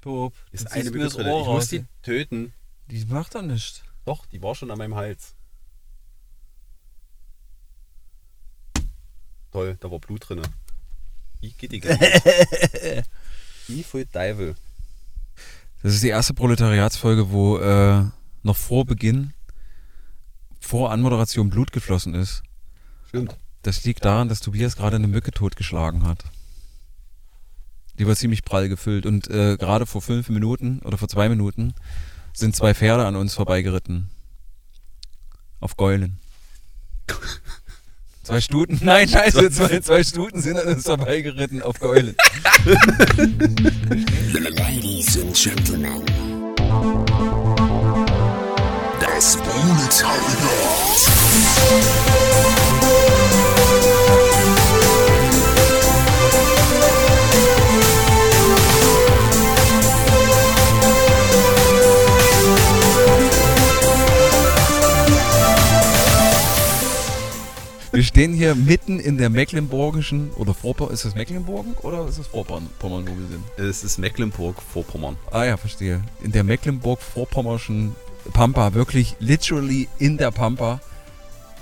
Top. Ist eine mir das Mücke drin. Ohr Ich muss die töten. Die macht doch nichts. Doch, die war schon an meinem Hals. Toll, da war Blut drin. Wie geht die Wie viel Teufel. Das ist die erste Proletariatsfolge, wo äh, noch vor Beginn, vor Anmoderation Blut geflossen ist. Stimmt. Das liegt daran, dass Tobias gerade eine Mücke totgeschlagen hat. Die war ziemlich prall gefüllt und äh, gerade vor fünf Minuten oder vor zwei Minuten sind zwei Pferde an uns vorbeigeritten. Auf Geulen. Zwei Stuten? Nein, scheiße, zwei, zwei Stuten sind an uns vorbeigeritten auf Geulen. Ladies and Gentlemen. Das Proletariat. Wir stehen hier mitten in der mecklenburgischen, oder Vorpommern, ist das Mecklenburgen oder ist das Vorpommern, wo wir sind? Es ist Mecklenburg-Vorpommern. Ah ja, verstehe. In der Mecklenburg-Vorpommerschen Pampa, wirklich literally in der Pampa.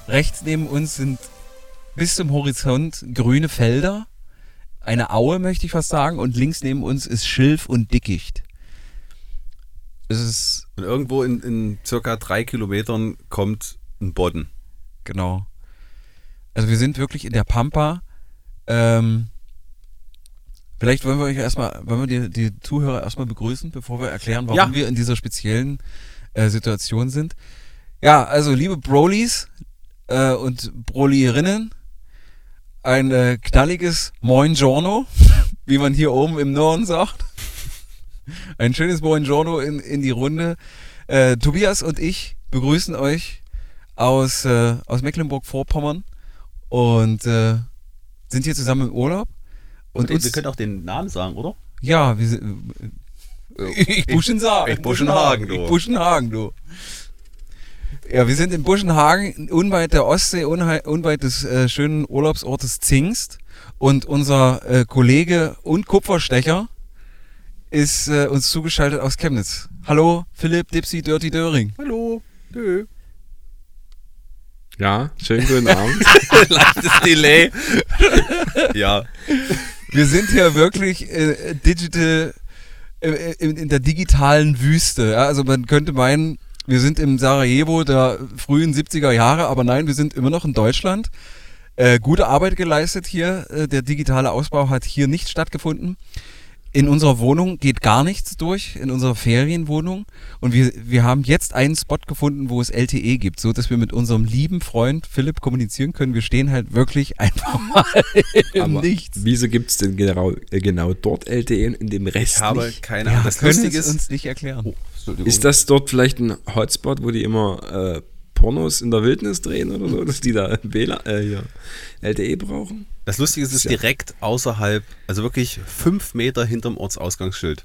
Rechts neben uns sind bis zum Horizont grüne Felder, eine Aue möchte ich fast sagen, und links neben uns ist Schilf und Dickicht. Es ist, Und irgendwo in, in circa drei Kilometern kommt ein Bodden. genau. Also wir sind wirklich in der Pampa. Ähm, vielleicht wollen wir euch erstmal, wollen wir die, die Zuhörer erstmal begrüßen, bevor wir erklären, warum Ja. wir in dieser speziellen äh, Situation sind. Ja, also liebe Brolies äh, und Brolierinnen, ein äh, knalliges Moin Giorno, wie man hier oben im Norden sagt. Ein schönes Moin Giorno in, in die Runde. Äh, Tobias und ich begrüßen euch aus, äh, aus Mecklenburg-Vorpommern und äh, sind hier zusammen im Urlaub. Und wir uns, können auch den Namen sagen, oder? ja, wir sind, ich Buschenhagen. Ich Buschenhagen, du. Ich Buschenhagen, du. Ja, wir sind in Buschenhagen, unweit der Ostsee, unweit des äh, schönen Urlaubsortes Zingst. Und unser äh, Kollege und Kupferstecher ist äh, uns zugeschaltet aus Chemnitz. Hallo, Philipp Dipsy Dirty Döring. Hallo. Nö. Ja, schönen guten Abend. Leichtes Delay. ja. Wir sind hier wirklich äh, digital, äh, in, in der digitalen Wüste. Ja? Also man könnte meinen, wir sind im Sarajevo der frühen 70er Jahre, aber nein, wir sind immer noch in Deutschland. Äh, gute Arbeit geleistet hier. Äh, der digitale Ausbau hat hier nicht stattgefunden. In unserer Wohnung geht gar nichts durch, in unserer Ferienwohnung. Und wir, wir haben jetzt einen Spot gefunden, wo es LTE gibt, so dass wir mit unserem lieben Freund Philipp kommunizieren können. Wir stehen halt wirklich einfach mal im Aber Nichts. wieso gibt es denn genau, äh, genau dort LTE und in dem Rest Ich habe nicht? keine Ja, Ahnung. Das können ist, uns nicht erklären. Oh. Ist das dort vielleicht ein Hotspot, wo die immer äh, Pornos in der Wildnis drehen oder so, dass die da WLAN, äh, hier, LTE brauchen? Das Lustige ist, es ist Ja. direkt außerhalb, also wirklich fünf Meter hinterm Ortsausgangsschild.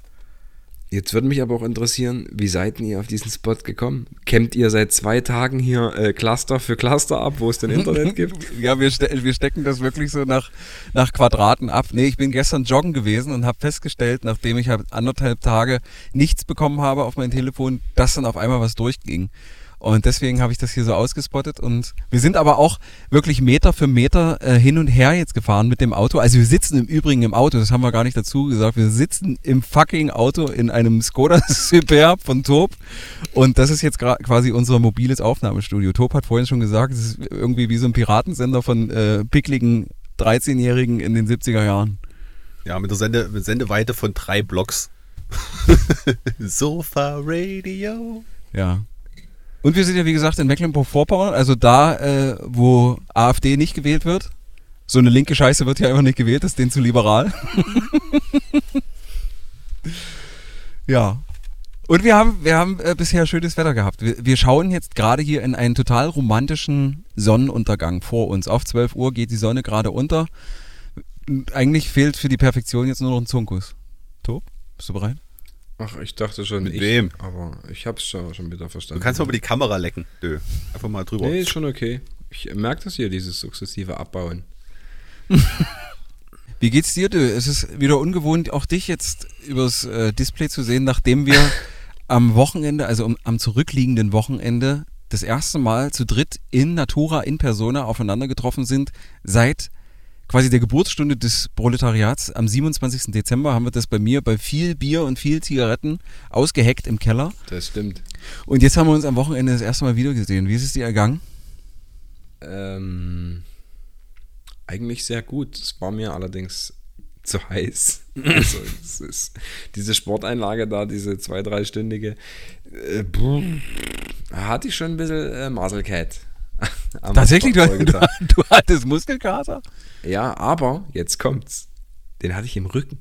Jetzt würde mich aber auch interessieren, wie seid ihr auf diesen Spot gekommen? Campt ihr seit zwei Tagen hier äh, Cluster für Cluster ab, wo es denn Internet gibt? Ja, wir, ste wir stecken das wirklich so nach, nach Quadraten ab. Nee, ich bin gestern joggen gewesen und habe festgestellt, nachdem ich halt anderthalb Tage nichts bekommen habe auf mein Telefon, dass dann auf einmal was durchging. Und deswegen habe ich das hier so ausgespottet. Und wir sind aber auch wirklich Meter für Meter äh, hin und her jetzt gefahren mit dem Auto. Also wir sitzen im Übrigen im Auto, das haben wir gar nicht dazu gesagt. Wir sitzen im fucking Auto in einem Skoda Superb von Top. Und das ist jetzt quasi unser mobiles Aufnahmestudio. Top hat vorhin schon gesagt, es ist irgendwie wie so ein Piratensender von äh, pickligen 13-Jährigen in den 70er Jahren. Ja, mit der Sende mit Sendeweite von drei Blocks. Sofa Radio. Ja. Und wir sind ja, wie gesagt, in Mecklenburg-Vorpommern, also da, äh, wo AfD nicht gewählt wird. So eine linke Scheiße wird ja einfach nicht gewählt, ist denen zu liberal. ja. Und wir haben, wir haben äh, bisher schönes Wetter gehabt. Wir, wir schauen jetzt gerade hier in einen total romantischen Sonnenuntergang vor uns. Auf 12 Uhr geht die Sonne gerade unter. Eigentlich fehlt für die Perfektion jetzt nur noch ein Zunkus. Top, bist du bereit? Ach, ich dachte schon, Mit ich, wem? aber ich hab's schon, schon wieder Du verstanden. kannst mal über die Kamera lecken. Dö. Einfach mal drüber. Nee, ist schon okay. Ich merke das hier, dieses sukzessive Abbauen. Wie geht's dir, du? Es ist wieder ungewohnt, auch dich jetzt übers äh, Display zu sehen, nachdem wir am Wochenende, also um, am zurückliegenden Wochenende, das erste Mal zu dritt in Natura, in Persona aufeinander getroffen sind. Seit quasi der Geburtsstunde des Proletariats am 27. Dezember haben wir das bei mir bei viel Bier und viel Zigaretten ausgeheckt im Keller. Das stimmt. Und jetzt haben wir uns am Wochenende das erste Mal wieder gesehen. Wie ist es dir ergangen? Ähm, eigentlich sehr gut. Es war mir allerdings zu heiß. Also, es ist, diese Sporteinlage da, diese zwei-, dreistündige, äh, hatte ich schon ein bisschen äh, Maselcat. Tatsächlich, du, du, du hattest Muskelkater? Ja, aber jetzt kommt's. Den hatte ich im Rücken.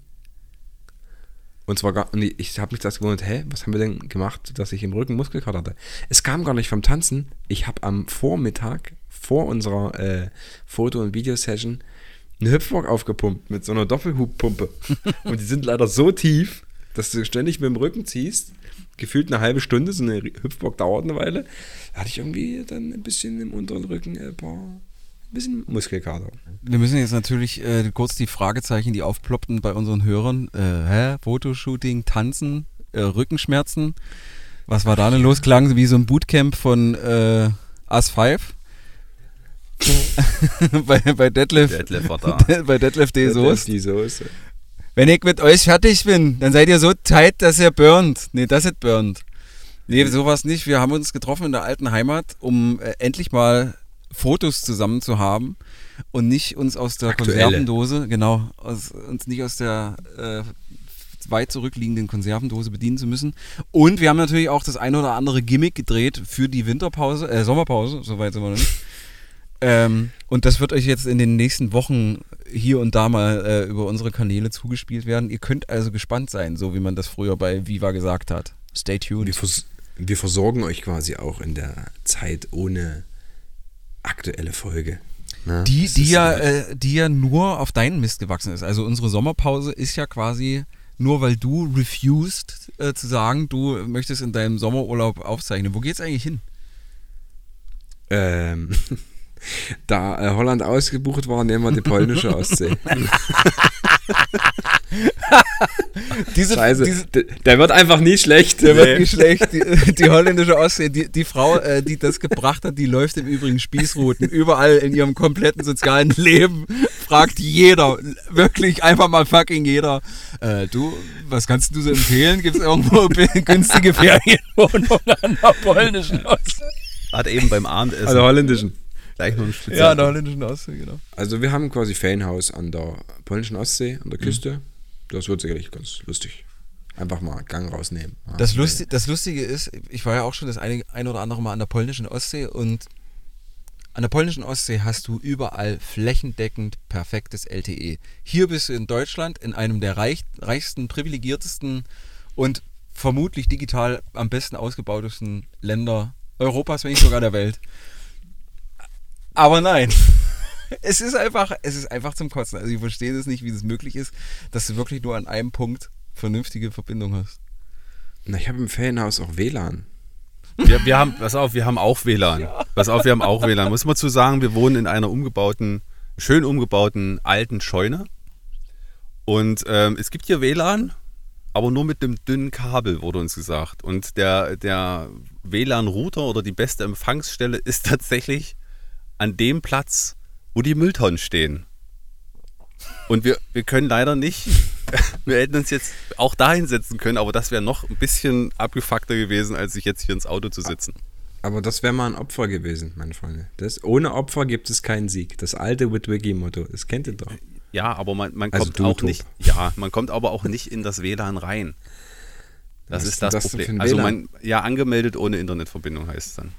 Und zwar gar, ich- ich habe mich das gewundert, hä, was haben wir denn gemacht, dass ich im Rücken Muskelkater hatte? Es kam gar nicht vom Tanzen. Ich habe am Vormittag vor unserer äh, Foto- und Videosession einen Hüpfbock aufgepumpt mit so einer Doppelhubpumpe. und die sind leider so tief, dass du ständig mit dem Rücken ziehst. Gefühlt eine halbe Stunde, so eine Hüpfbock dauert eine Weile. Da hatte ich irgendwie dann ein bisschen im unteren Rücken äh, paar, ein bisschen Muskelkater. Wir müssen jetzt natürlich äh, kurz die Fragezeichen, die aufploppten bei unseren Hörern. Äh, hä? Fotoshooting, Tanzen, äh, Rückenschmerzen. Was war da denn los? Klang wie so ein Bootcamp von äh, As 5. bei, bei Detlef, Detlef war da. bei Detlef D. Soest. Wenn ich mit euch fertig bin, dann seid ihr so tight, dass ihr burnt. Nee, dass es burnt. Nee, sowas nicht. Wir haben uns getroffen in der alten Heimat, um äh, endlich mal Fotos zusammen zu haben und nicht uns aus der Aktuelle. Konservendose, genau, aus, uns nicht aus der äh, weit zurückliegenden Konservendose bedienen zu müssen. Und wir haben natürlich auch das ein oder andere Gimmick gedreht für die Winterpause, äh, Sommerpause, soweit sind wir noch nicht. Ähm, und das wird euch jetzt in den nächsten Wochen hier und da mal äh, über unsere Kanäle zugespielt werden. Ihr könnt also gespannt sein, so wie man das früher bei Viva gesagt hat. Stay tuned. Wir, vers wir versorgen euch quasi auch in der Zeit ohne aktuelle Folge. Ne? Die, die, ja, äh, die ja nur auf deinen Mist gewachsen ist. Also unsere Sommerpause ist ja quasi nur, weil du refused äh, zu sagen, du möchtest in deinem Sommerurlaub aufzeichnen. Wo geht's eigentlich hin? ähm, da äh, Holland ausgebucht war, nehmen wir die polnische Ostsee. Diese, Scheiße, diese, der, wird einfach nie schlecht. Der wird nicht schlecht. Die, die holländische Ostsee, die, die Frau, äh, die das gebracht hat, die läuft im Übrigen Spießruten. Überall in ihrem kompletten sozialen Leben fragt jeder, wirklich einfach mal fucking jeder, äh, du, was kannst du so empfehlen? Gibt es irgendwo günstige Ferienwohnungen an der polnischen Ostsee? Hat eben beim Abendessen Also holländischen. Gleich noch ein Spezial. Ja, an der holländischen Ostsee, genau. Also wir haben quasi Ferienhaus an der polnischen Ostsee, an der Küste. Das wird sicherlich ganz lustig. Einfach mal Gang rausnehmen. Das, Lusti das Lustige ist, ich war ja auch schon das eine, ein oder andere Mal an der polnischen Ostsee und an der polnischen Ostsee hast du überall flächendeckend perfektes LTE. Hier bist du in Deutschland in einem der reich, reichsten, privilegiertesten und vermutlich digital am besten ausgebautesten Länder Europas, wenn nicht sogar der Welt. Aber nein. Es ist einfach, es ist einfach zum Kotzen. Also ich verstehe das nicht, wie das möglich ist, dass du wirklich nur an einem Punkt vernünftige Verbindung hast. Na, ich habe im Ferienhaus auch WLAN. Wir, wir haben, pass auf, wir haben auch WLAN. Pass auf, wir haben auch WLAN. Muss man zu sagen, wir wohnen in einer umgebauten, schön umgebauten alten Scheune. Und ähm, es gibt hier WLAN, aber nur mit einem dünnen Kabel, wurde uns gesagt. Und der, der WLAN-Router oder die beste Empfangsstelle ist tatsächlich an dem Platz, wo die Mülltonnen stehen. Und wir, wir können leider nicht, wir hätten uns jetzt auch dahin setzen können, aber das wäre noch ein bisschen abgefuckter gewesen, als sich jetzt hier ins Auto zu sitzen. Aber das wäre mal ein Opfer gewesen, meine Freunde. Das, ohne Opfer gibt es keinen Sieg. Das alte Witwicky-Motto, das kennt ihr doch. Ja, aber man, man Also kommt auch Tob. nicht, ja, man kommt aber auch nicht in das WLAN rein. Das Was ist das, das Problem. Also man, ja, angemeldet ohne Internetverbindung heißt es dann.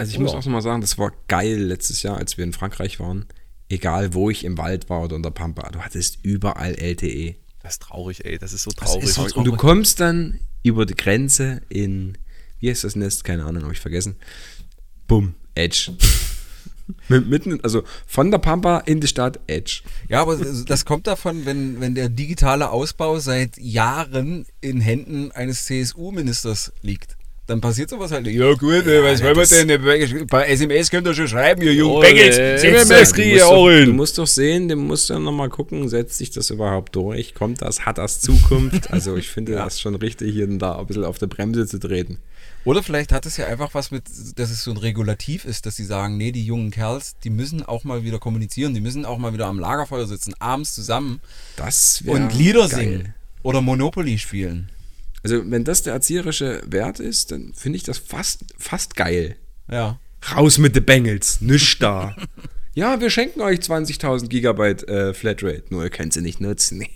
Also ich Ja. muss auch noch mal sagen, das war geil letztes Jahr, als wir in Frankreich waren. Egal, wo ich im Wald war oder in der Pampa, du hattest überall LTE. Das ist traurig, ey, das ist so traurig. ist so Und du kommst dann über die Grenze in, wie heißt das Nest? Keine Ahnung, habe ich vergessen. Bumm, Edge. Mit- Mitten, also von der Pampa in die Stadt Edge. Ja, aber das kommt davon, wenn, wenn der digitale Ausbau seit Jahren in Händen eines CSU-Ministers liegt. Dann passiert sowas halt nicht. Ja gut, äh, was wollen wir denn? Bei SMS könnt ihr schon schreiben, ihr jungen Bengels. SMS kriege ich auch doch, du hin. musst doch sehen, du musst dann nochmal gucken, setzt sich das überhaupt durch? Kommt das, hat das Zukunft? Also ich finde das schon richtig, hier und da ein bisschen auf der Bremse zu treten. Oder vielleicht hat es ja einfach was mit, dass es so ein Regulativ ist, dass sie sagen, nee, die jungen Kerls, die müssen auch mal wieder kommunizieren, die müssen auch mal wieder am Lagerfeuer sitzen, abends zusammen Das und Lieder geil. singen oder Monopoly spielen. Also wenn das der erzieherische Wert ist, dann finde ich das fast, fast geil. Ja. Raus mit den Bengels, nicht da. ja, wir schenken euch 20.000 Gigabyte äh, Flatrate, nur ihr könnt sie nicht nutzen.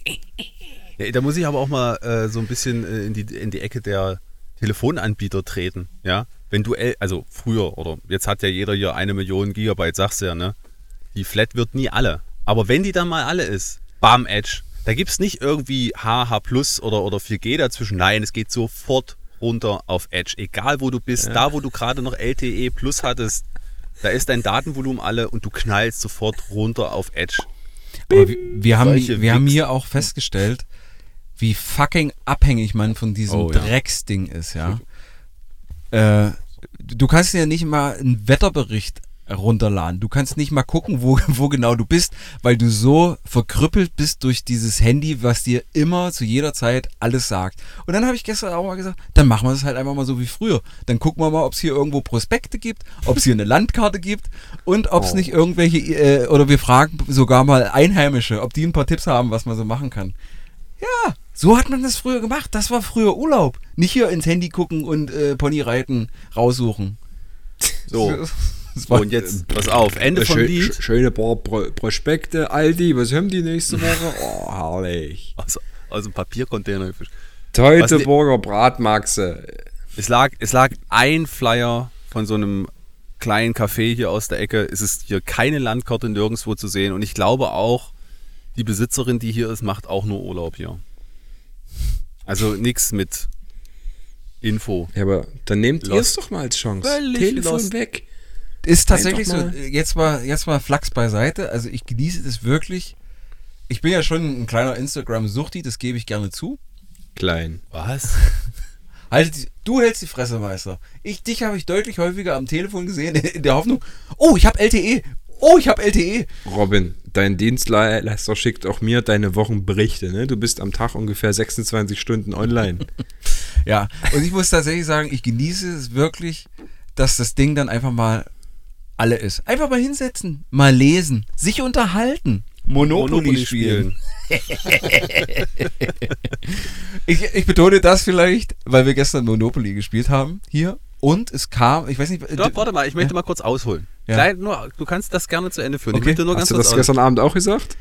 Ja, da muss ich aber auch mal äh, so ein bisschen äh, in, die, in die Ecke der Telefonanbieter treten. Ja, wenn du, also früher oder jetzt hat ja jeder hier eine Million Gigabyte, sagst du ja, ne? Die Flat wird nie alle. Aber wenn die dann mal alle ist, bam, Edge, da gibt es nicht irgendwie HH Plus oder, oder 4G dazwischen. Nein, es geht sofort runter auf Edge. Egal wo du bist, da wo du gerade noch LTE Plus hattest, da ist dein Datenvolumen alle und du knallst sofort runter auf Edge. Aber wir, wir, haben, wir haben hier auch festgestellt, wie fucking abhängig man von diesem Oh, ja. Drecksding ist, ja. Äh, du kannst dir ja nicht mal einen Wetterbericht runterladen. Du kannst nicht mal gucken, wo, wo genau du bist, weil du so verkrüppelt bist durch dieses Handy, was dir immer zu jeder Zeit alles sagt. Und dann habe ich gestern auch mal gesagt, dann machen wir es halt einfach mal so wie früher. Dann gucken wir mal, ob es hier irgendwo Prospekte gibt, ob es hier eine Landkarte gibt und ob es nicht irgendwelche, äh, oder wir fragen sogar mal Einheimische, ob die ein paar Tipps haben, was man so machen kann. Ja, so hat man das früher gemacht. Das war früher Urlaub. Nicht hier ins Handy gucken und äh, Pony reiten, raussuchen. So. Und jetzt, pass auf, Ende vom Schö- Lied. sch- Schöne paar Pro Prospekte, Aldi, was haben die nächste Woche? Oh, herrlich. Aus, aus dem Papiercontainer gefischt. Teutoburger Bratmaxe. Es lag, es lag ein Flyer von so einem kleinen Café hier aus der Ecke. Es ist hier keine Landkarte nirgendwo zu sehen. Und ich glaube auch, die Besitzerin, die hier ist, macht auch nur Urlaub hier. Also nichts mit Info. Ja, aber dann nehmt ihr es doch mal als Chance. Völlig Telefon lost. weg. Ist tatsächlich so. Jetzt mal, jetzt mal Flachs beiseite. Also ich genieße das wirklich. Ich bin ja schon ein kleiner Instagram-Suchti, das gebe ich gerne zu. Klein. Was? Halt, du hältst die Fresse, Meister. Ich, dich habe ich deutlich häufiger am Telefon gesehen, in der Hoffnung, oh, ich habe LTE. Oh, ich habe LTE. Robin, dein Dienstleister schickt auch mir deine Wochenberichte. Ne? Du bist am Tag ungefähr 26 Stunden online. Ja, und ich muss tatsächlich sagen, ich genieße es wirklich, dass das Ding dann einfach mal alle ist. Einfach mal hinsetzen, mal lesen, sich unterhalten, Monopoly, spielen. Ich, ich betone das vielleicht, weil wir gestern Monopoly gespielt haben hier und es kam, ich weiß nicht, Ja, warte mal, ich möchte mal kurz ausholen. Ja. Klein, nur, du kannst das gerne zu Ende führen. Okay. Ich möchte nur Hast ganz du kurz das aus- gestern Abend auch gesagt?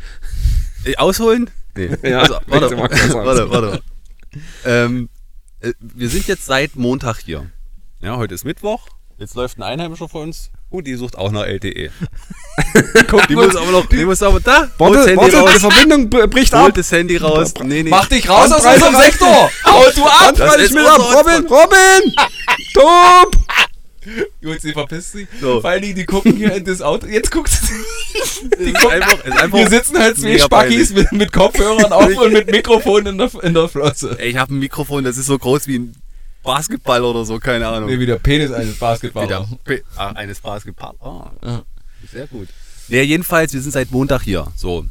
Äh, Ausholen? Nee. Ja, also, warte, warte, warte. ähm, äh, wir sind jetzt seit Montag hier. Ja, heute ist Mittwoch. Jetzt läuft ein Einheimischer vor uns. Und die sucht auch nach LTE. Guck, Die muss aber noch, die muss aber da. Warte, Handy warte, die raus. Verbindung br- bricht ab. Holt das Handy raus. Nee, nee. mach dich raus aus unserem. Sektor! Hau du ab! Bandbreite ist schmiert ab. Robin, Robin! Top! Gut, sie verpisst sich. So. Vor allen Dingen, die gucken hier in das Auto. Jetzt guckt sie. Einfach, einfach Wir sitzen halt zwei Spackis mit, mit Kopfhörern auf und mit Mikrofon in der, in der Flosse. Ey, ich habe ein Mikrofon, das ist so groß wie ein Basketball oder so, keine Ahnung. Nee, wie der Penis eines Basketballers. P- ah, eines Basketball. Ah, Ja. sehr gut. Ja, jedenfalls, wir sind seit Montag hier. So.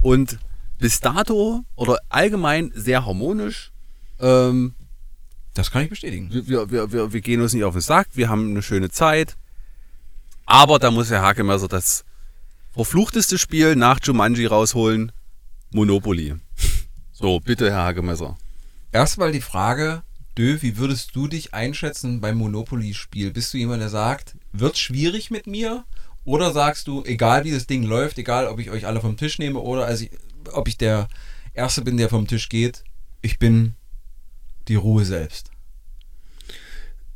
Und bis dato oder allgemein sehr harmonisch. Ähm, Das kann ich bestätigen. wir, wir, wir, wir, gehen uns nicht auf den Sack, wir haben eine schöne Zeit. Aber da muss Herr Hakemesser das verfluchteste Spiel nach Jumanji rausholen: Monopoly. So, bitte, Herr Hakemesser. Erstmal die Frage, Dö, wie würdest du dich einschätzen beim Monopoly-Spiel? Bist du jemand, der sagt, wird schwierig mit mir? Oder sagst du, egal wie das Ding läuft, egal ob ich euch alle vom Tisch nehme oder als ich, ob ich der Erste bin, der vom Tisch geht, ich bin die Ruhe selbst.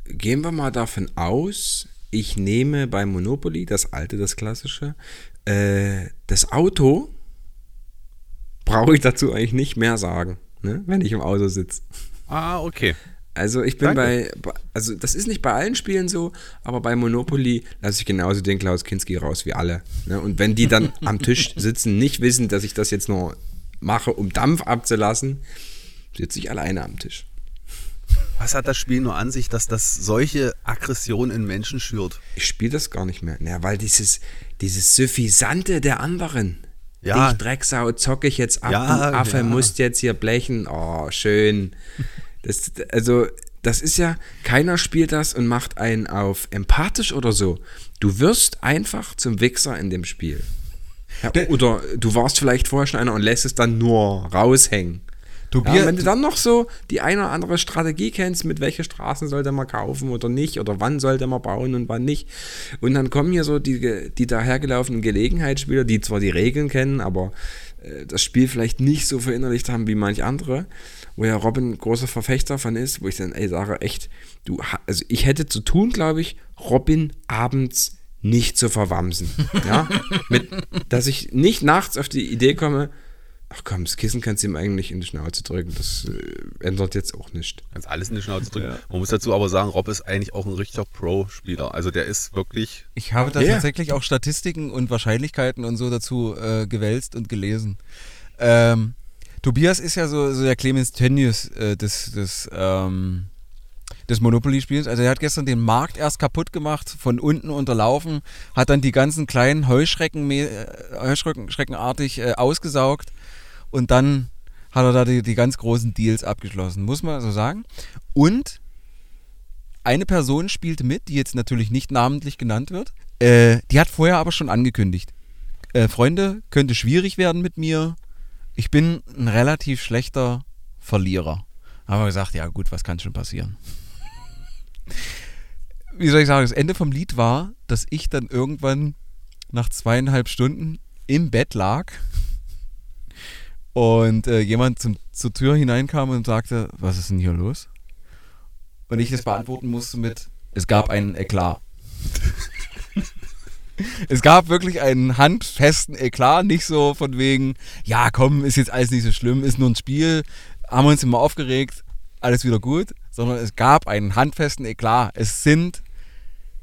Gehen wir mal davon aus, ich nehme bei Monopoly, das alte, das klassische, äh, das Auto, brauche ich dazu eigentlich nicht mehr sagen, ne? wenn ich im Auto sitze. Ah, okay. Also ich bin Danke. bei, also das ist nicht bei allen Spielen so, aber bei Monopoly lasse ich genauso den Klaus Kinski raus wie alle. Ne? Und wenn die dann am Tisch sitzen, nicht wissen, dass ich das jetzt nur mache, um Dampf abzulassen, sitze ich alleine am Tisch. Was hat das Spiel nur an sich, dass das solche Aggression in Menschen schürt? Ich spiele das gar nicht mehr. Na, weil dieses, dieses Suffisante der anderen. Ja. Dich Drecksau zocke ich jetzt ab, Ja, du Affe, ja. musst jetzt hier blechen. Oh, schön. Das, also, das ist ja, keiner spielt das und macht einen auf empathisch oder so. Du wirst einfach zum Wichser in dem Spiel. Ja, oder du warst vielleicht vorher schon einer und lässt es dann nur raushängen. Tobias- Ja, wenn du dann noch so die eine oder andere Strategie kennst, mit welche Straßen sollte man kaufen oder nicht, oder wann sollte man bauen und wann nicht. Und dann kommen hier so die, die dahergelaufenen Gelegenheitsspieler, die zwar die Regeln kennen, aber äh, das Spiel vielleicht nicht so verinnerlicht haben wie manch andere, wo ja Robin großer Verfechter von ist, wo ich dann ey, sage, echt, du, also ich hätte zu tun, glaube ich, Robin abends nicht zu verwamsen. Ja? Mit, dass ich nicht nachts auf die Idee komme, ach komm, das Kissen kannst du ihm eigentlich in die Schnauze drücken. Das äh, ändert jetzt auch nicht. Kannst alles in die Schnauze drücken. Man muss dazu aber sagen, Rob ist eigentlich auch ein richtiger Pro-Spieler. Also der ist wirklich. Ich habe da Ja. tatsächlich auch Statistiken und Wahrscheinlichkeiten und so dazu äh, gewälzt und gelesen. Ähm, Tobias ist ja so, so der Clemens Tönnies äh, des, des, ähm, des Monopoly-Spiels. Also er hat gestern den Markt erst kaputt gemacht, von unten unterlaufen, hat dann die ganzen kleinen Heuschrecken, äh, Heuschreckenartig äh, ausgesaugt und dann hat er da die, die ganz großen Deals abgeschlossen, muss man so sagen. Und eine Person spielte mit, die jetzt natürlich nicht namentlich genannt wird. Äh, die hat vorher aber schon angekündigt. Äh, Freunde, könnte schwierig werden mit mir. Ich bin ein relativ schlechter Verlierer. Haben wir gesagt, ja gut, was kann schon passieren? Wie soll ich sagen, das Ende vom Lied war, dass ich dann irgendwann nach zweieinhalb Stunden im Bett lag und äh, jemand zum, zur Tür hineinkam und sagte, was ist denn hier los? Und ich das beantworten musste mit, es gab einen Eklat. es gab wirklich einen handfesten Eklat, nicht so von wegen, ja komm, ist jetzt alles nicht so schlimm, ist nur ein Spiel, haben wir uns immer aufgeregt, alles wieder gut, sondern es gab einen handfesten Eklat. Es sind,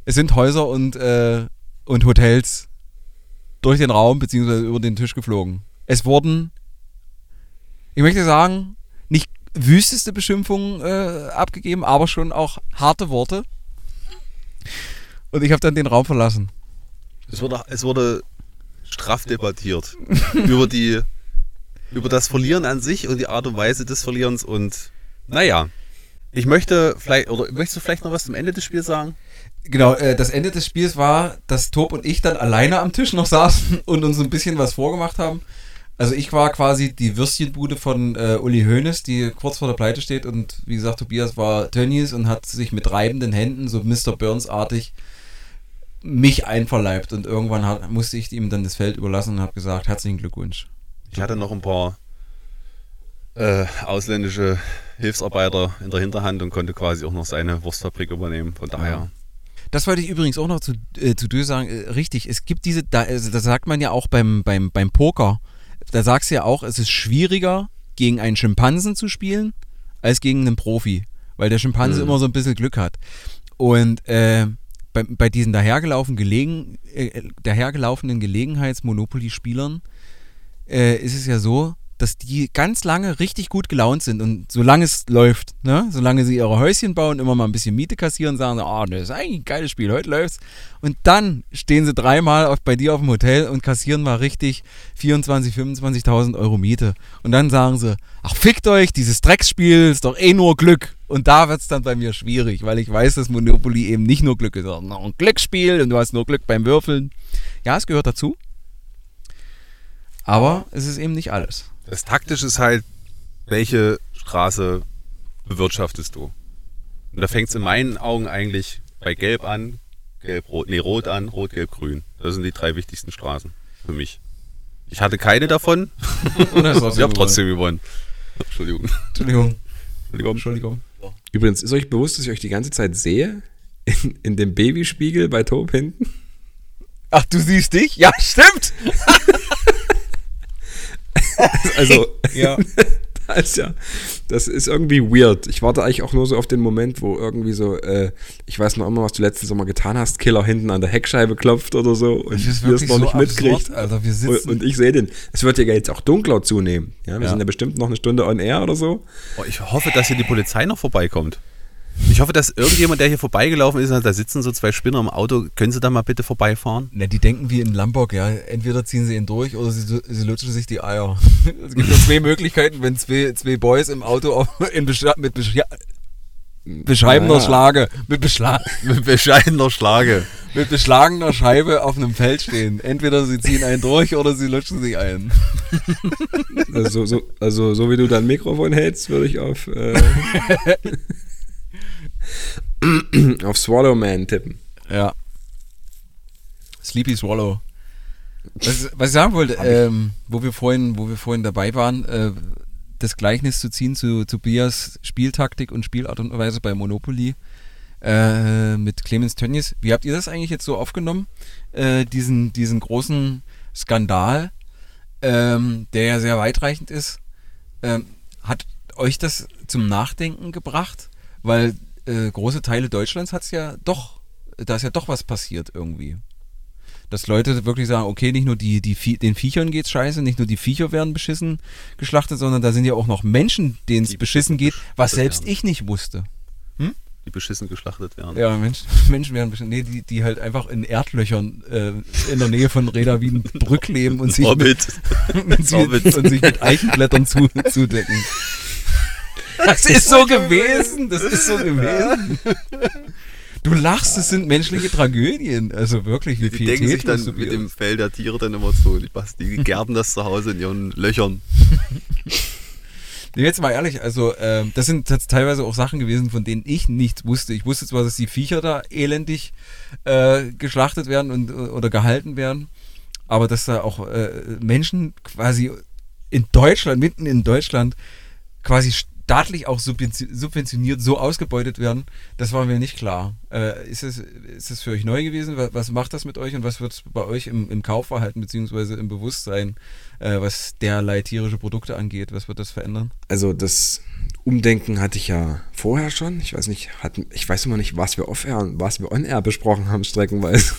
es sind Häuser und, äh, und Hotels durch den Raum bzw. über den Tisch geflogen. Es wurden, ich möchte sagen, nicht wüsteste Beschimpfungen äh, abgegeben, aber schon auch harte Worte. Und ich habe dann den Raum verlassen. Es wurde, es wurde straff debattiert über die über das Verlieren an sich und die Art und Weise des Verlierens und naja. Ich möchte vielleicht, oder möchtest du vielleicht noch was zum Ende des Spiels sagen? Genau, äh, das Ende des Spiels war, dass Tob und ich dann alleine am Tisch noch saßen und uns ein bisschen was vorgemacht haben. Also ich war quasi die Würstchenbude von äh, Uli Hoeneß, die kurz vor der Pleite steht und wie gesagt, Tobias war Tönnies und hat sich mit reibenden Händen, so Mr. Burns-artig, mich einverleibt und irgendwann hat, musste ich ihm dann das Feld überlassen und habe gesagt, herzlichen Glückwunsch. Ich hatte noch ein paar äh, ausländische Hilfsarbeiter in der Hinterhand und konnte quasi auch noch seine Wurstfabrik übernehmen. Von daher. Das wollte ich übrigens auch noch zu, äh, zu dir sagen. Äh, richtig, es gibt diese, da, also, das sagt man ja auch beim, beim, beim Poker. Da sagst du ja auch, es ist schwieriger, gegen einen Schimpansen zu spielen, als gegen einen Profi. Weil der Schimpanse immer so ein bisschen Glück hat. Und äh, bei, bei diesen dahergelaufen gelegen, äh, dahergelaufenen Gelegenheits-Monopoly-Spielern äh, ist es ja so, dass die ganz lange richtig gut gelaunt sind und solange es läuft, ne, solange sie ihre Häuschen bauen, immer mal ein bisschen Miete kassieren, sagen, ah, das ist eigentlich ein geiles Spiel, heute läuft's. Und dann stehen sie dreimal auf, bei dir auf dem Hotel und kassieren mal richtig 24, 25.000 Euro Miete. Und dann sagen sie, ach fickt euch, dieses Drecksspiel ist doch eh nur Glück. Und da wird's dann bei mir schwierig, weil ich weiß, dass Monopoly eben nicht nur Glück ist, sondern auch ein Glücksspiel und du hast nur Glück beim Würfeln. Ja, es gehört dazu. Aber es ist eben nicht alles. Das Taktische ist halt, welche Straße bewirtschaftest du? Und da fängt es in meinen Augen eigentlich bei Gelb an, Gelb, Rot, nee, Rot an, Rot, Gelb, Grün. Das sind die drei wichtigsten Straßen für mich. Ich hatte keine davon. Und ich habe trotzdem gewonnen. Entschuldigung. Entschuldigung. Entschuldigung. Entschuldigung. Übrigens, ist euch bewusst, dass ich euch die ganze Zeit sehe? In, in dem Babyspiegel bei Tob hinten? Ach, du siehst dich? Ja, stimmt. Also, Ja. das ist ja, das ist irgendwie weird. Ich warte eigentlich auch nur so auf den Moment, wo irgendwie so, äh, ich weiß noch immer, was du letzten Sommer getan hast, Killer hinten an der Heckscheibe klopft oder so und Das ist wir es wirklich noch so nicht mitkriegt. Alter. Wir Und, sitzen. und ich sehe den. Es wird ja jetzt auch dunkler zunehmen. Ja, wir Ja. sind ja bestimmt noch eine Stunde on air oder so. Oh, ich hoffe, dass hier die Polizei noch vorbeikommt. Ich hoffe, dass irgendjemand, der hier vorbeigelaufen ist, da sitzen so zwei Spinner im Auto, können Sie da mal bitte vorbeifahren? Na, die denken wie in Lamborg, ja. Entweder ziehen sie ihn durch oder sie, sie lutschen sich die Eier. Es gibt nur zwei Möglichkeiten, wenn zwei, zwei Boys im Auto auf- in Bescha mit Bescha bescheidener Ja. Schlage, mit, Beschla Mit bescheidener Schlage. mit beschlagener Scheibe auf einem Feld stehen. Entweder sie ziehen einen durch oder sie lutschen sich ein. Also so, also so wie du dein Mikrofon hältst, würde ich auf, äh, auf Swallowman tippen. Ja. Sleepy Swallow. Was, was ich sagen wollte, ähm, wo wir vorhin, wo wir vorhin dabei waren, äh, das Gleichnis zu ziehen zu Tobias Spieltaktik und Spielart und Weise bei Monopoly äh, mit Clemens Tönnies. Wie habt ihr das eigentlich jetzt so aufgenommen? Äh, diesen, diesen großen Skandal, ähm, der ja sehr weitreichend ist. Ähm, hat euch das zum Nachdenken gebracht? Weil äh, große Teile Deutschlands hat es ja doch, da ist ja doch was passiert irgendwie. Dass Leute wirklich sagen, okay, nicht nur die, die den Viechern geht's scheiße, nicht nur die Viecher werden beschissen geschlachtet, sondern da sind ja auch noch Menschen, denen es beschissen geht, was selbst werden. ich nicht wusste. Die beschissen geschlachtet werden. Ja, Mensch, Menschen werden beschissen. Nee, die, die halt einfach in Erdlöchern äh, in der Nähe von Reda Wiedenbrück leben und sich, mit, und, Orbit. und sich mit Eichenblättern zu, zudecken. Das ist so gewesen, das ist so gewesen. Du lachst, es sind menschliche Tragödien. Also wirklich, wie Die viel denken sich dann mit dem Fell der Tiere dann immer so, die, gerben das zu Hause in ihren Löchern. Jetzt mal ehrlich, also ähm, das sind teilweise auch Sachen gewesen, von denen ich nichts wusste. Ich wusste zwar, dass die Viecher da elendig äh, geschlachtet werden und, oder gehalten werden, aber dass da auch äh, Menschen quasi in Deutschland, mitten in Deutschland, quasi staatlich auch subventioniert so ausgebeutet werden, das war mir nicht klar. Äh, ist, es, ist es für euch neu gewesen? Was, macht das mit euch und was wird bei euch im, im Kaufverhalten beziehungsweise im Bewusstsein, äh, was derlei tierische Produkte angeht, was wird das verändern? Also das Umdenken hatte ich ja vorher schon. Ich weiß nicht, hatten, ich weiß immer nicht, was wir off-air und was wir on-air besprochen haben, streckenweise.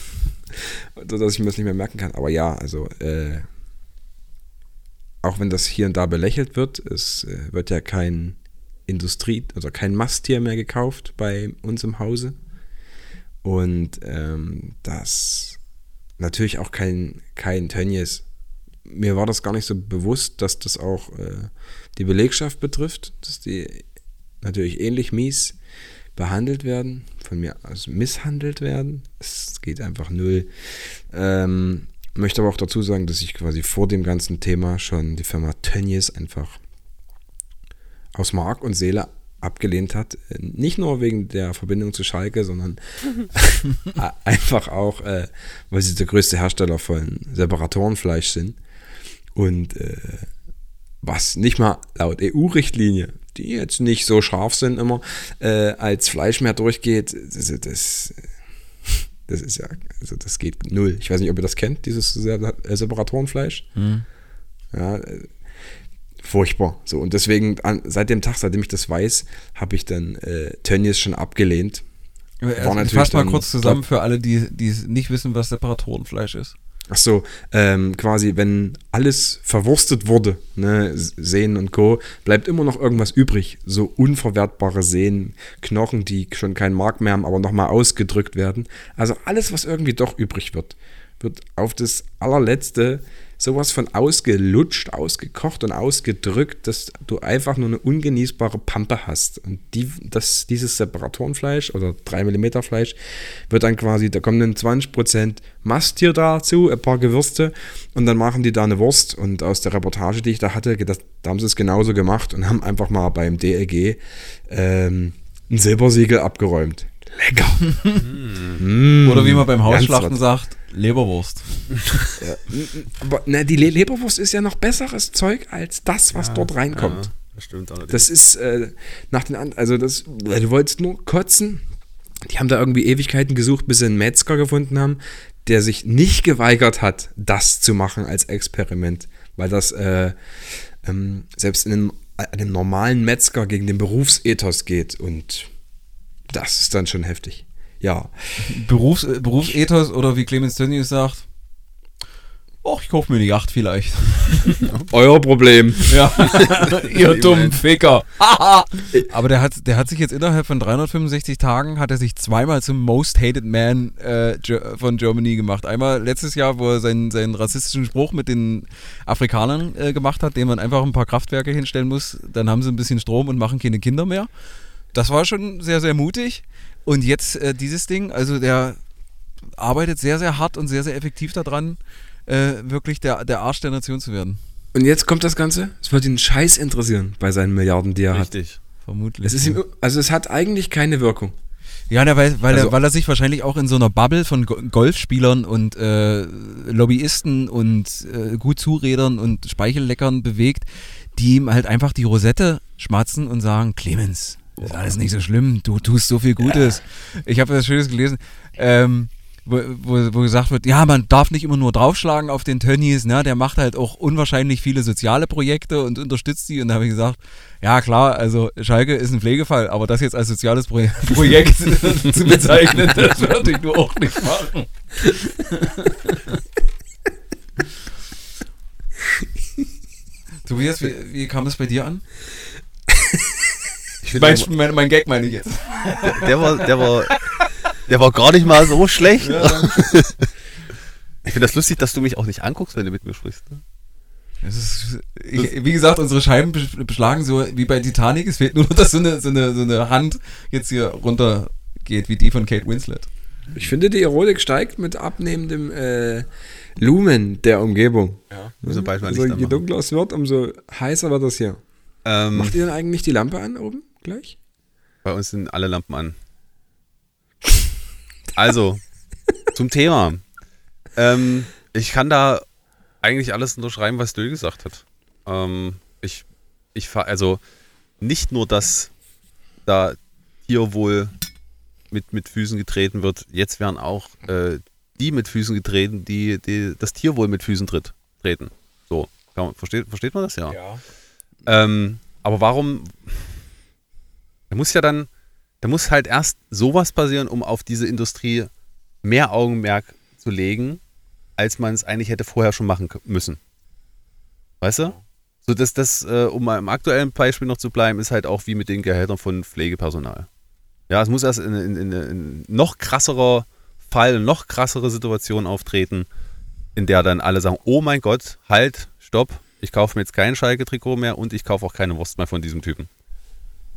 so dass ich mir das nicht mehr merken kann. Aber ja, also äh, auch wenn das hier und da belächelt wird, es äh, wird ja kein Industrie, also kein Masttier mehr gekauft bei uns im Hause. Und ähm, das natürlich auch kein, kein Tönnies. Mir war das gar nicht so bewusst, dass das auch äh, die Belegschaft betrifft, dass die natürlich ähnlich mies behandelt werden, von mir aus misshandelt werden. Es geht einfach null. Ähm, möchte aber auch dazu sagen, dass ich quasi vor dem ganzen Thema schon die Firma Tönnies einfach aus Mark und Seele abgelehnt hat. Nicht nur wegen der Verbindung zu Schalke, sondern einfach auch, äh, weil sie der größte Hersteller von Separatorenfleisch sind. Und äh, was nicht mal laut EU-Richtlinie, die jetzt nicht so scharf sind immer, äh, als Fleisch mehr durchgeht, das, das, das ist ja, also das geht null. Ich weiß nicht, ob ihr das kennt, dieses Se- äh, Separatorenfleisch. Ja, äh, furchtbar. So, und deswegen, an, seit dem Tag, seitdem ich das weiß, habe ich dann äh, Tönnies schon abgelehnt. Also, natürlich fass mal kurz zusammen für alle, die, die nicht wissen, was Separatorenfleisch ist. Ach so, ähm, quasi, wenn alles verwurstet wurde, ne, Sehnen und Co., bleibt immer noch irgendwas übrig. So unverwertbare Sehnen, Knochen, die schon keinen Mark mehr haben, aber nochmal ausgedrückt werden. Also alles, was irgendwie doch übrig wird, wird auf das allerletzte sowas von ausgelutscht, ausgekocht und ausgedrückt, dass du einfach nur eine ungenießbare Pampe hast. Und die, das, dieses Separatorenfleisch oder 3 mm Fleisch wird dann quasi, da kommen dann 20% Masttier dazu, ein paar Gewürze und dann machen die da eine Wurst. Und aus der Reportage, die ich da hatte, das, da haben sie es genauso gemacht und haben einfach mal beim DLG ähm, ein Silbersiegel abgeräumt. Lecker. Mm, Oder wie man beim Hausschlachten sagt, Leberwurst. Aber ne, die Le Leberwurst ist ja noch besseres Zeug als das, was dort reinkommt. Ja, das stimmt allerdings. Das ist äh, nach den anderen, also das, du wolltest nur kotzen. Die haben da irgendwie Ewigkeiten gesucht, bis sie einen Metzger gefunden haben, der sich nicht geweigert hat, das zu machen als Experiment, weil das äh, ähm, selbst in einem, einem normalen Metzger gegen den Berufsethos geht und das ist dann schon heftig. Ja, Berufs, äh, Berufsethos oder wie Clemens Tönnies sagt, Och, ich kaufe mir eine Yacht vielleicht. Euer Problem. Ja, ihr dummen Ficker. Aber der hat, der hat sich jetzt innerhalb von 365 Tagen hat er sich zweimal zum Most Hated Man äh, von Germany gemacht. Einmal letztes Jahr, wo er seinen, seinen rassistischen Spruch mit den Afrikanern äh, gemacht hat, dem man einfach ein paar Kraftwerke hinstellen muss. Dann haben sie ein bisschen Strom und machen keine Kinder mehr. Das war schon sehr, sehr mutig. Und jetzt äh, dieses Ding, also der arbeitet sehr, sehr hart und sehr, sehr effektiv daran, äh, wirklich der, der Arsch der Nation zu werden. Und jetzt kommt das Ganze. Es wird ihn scheiß interessieren bei seinen Milliarden, die er hat. Richtig. Vermutlich. Es ist ihm, also es hat eigentlich keine Wirkung. Ja, na, weil, weil, Also- er, weil er sich wahrscheinlich auch in so einer Bubble von Go- Golfspielern und äh, Lobbyisten und äh, Gutzuredern und Speichelleckern bewegt, die ihm halt einfach die Rosette schmatzen und sagen, Clemens, ist alles nicht so schlimm, du tust so viel Gutes. Ich habe was Schönes gelesen, ähm, wo, wo, wo gesagt wird, ja, man darf nicht immer nur draufschlagen auf den Tönnies, ne? der macht halt auch unwahrscheinlich viele soziale Projekte und unterstützt die. Und da habe ich gesagt, ja klar, also Schalke ist ein Pflegefall, aber das jetzt als soziales Pro Projekt zu bezeichnen, das würde ich nur auch nicht machen. Tobias, wie, wie kam es bei dir an? Ich Mein, der, mein, mein Gag meine ich jetzt. der, war, der, war, der war gar nicht mal so schlecht. Ich finde das lustig, dass du mich auch nicht anguckst, wenn du mit mir sprichst. Ne? Es ist, ich, wie gesagt, unsere Scheiben besch- beschlagen so wie bei Titanic. Es fehlt nur noch, dass so eine, so eine, so eine Hand jetzt hier runter geht, wie die von Kate Winslet. Ich finde, die Erotik steigt mit abnehmendem äh, Lumen der Umgebung. Ja. Müssen wir bald mal Also Licht je dunkler es wird, umso heißer wird das hier. Ähm, Macht ihr denn eigentlich die Lampe an oben gleich? bei uns sind alle Lampen an. Also, zum Thema. Ähm, ich kann da eigentlich alles unterschreiben, was Dö gesagt hat. Ähm, ich, ich fahr, also nicht nur, dass da Tierwohl mit, mit Füßen getreten wird, jetzt werden auch äh, die mit Füßen getreten, die, die das Tierwohl mit Füßen tritt, treten. So, kann man, versteht, versteht man das ja? Ähm, aber warum? Da muss ja dann, da muss halt erst sowas passieren, um auf diese Industrie mehr Augenmerk zu legen, als man es eigentlich hätte vorher schon machen müssen. Weißt du? So, dass das, äh, um mal im aktuellen Beispiel noch zu bleiben, ist halt auch wie mit den Gehältern von Pflegepersonal. Ja, es muss erst in, in, in, in noch krasserer Fall, noch krassere Situation auftreten, in der dann alle sagen, oh mein Gott, halt, stopp, ich kaufe mir jetzt kein Schalke-Trikot mehr und ich kaufe auch keine Wurst mehr von diesem Typen.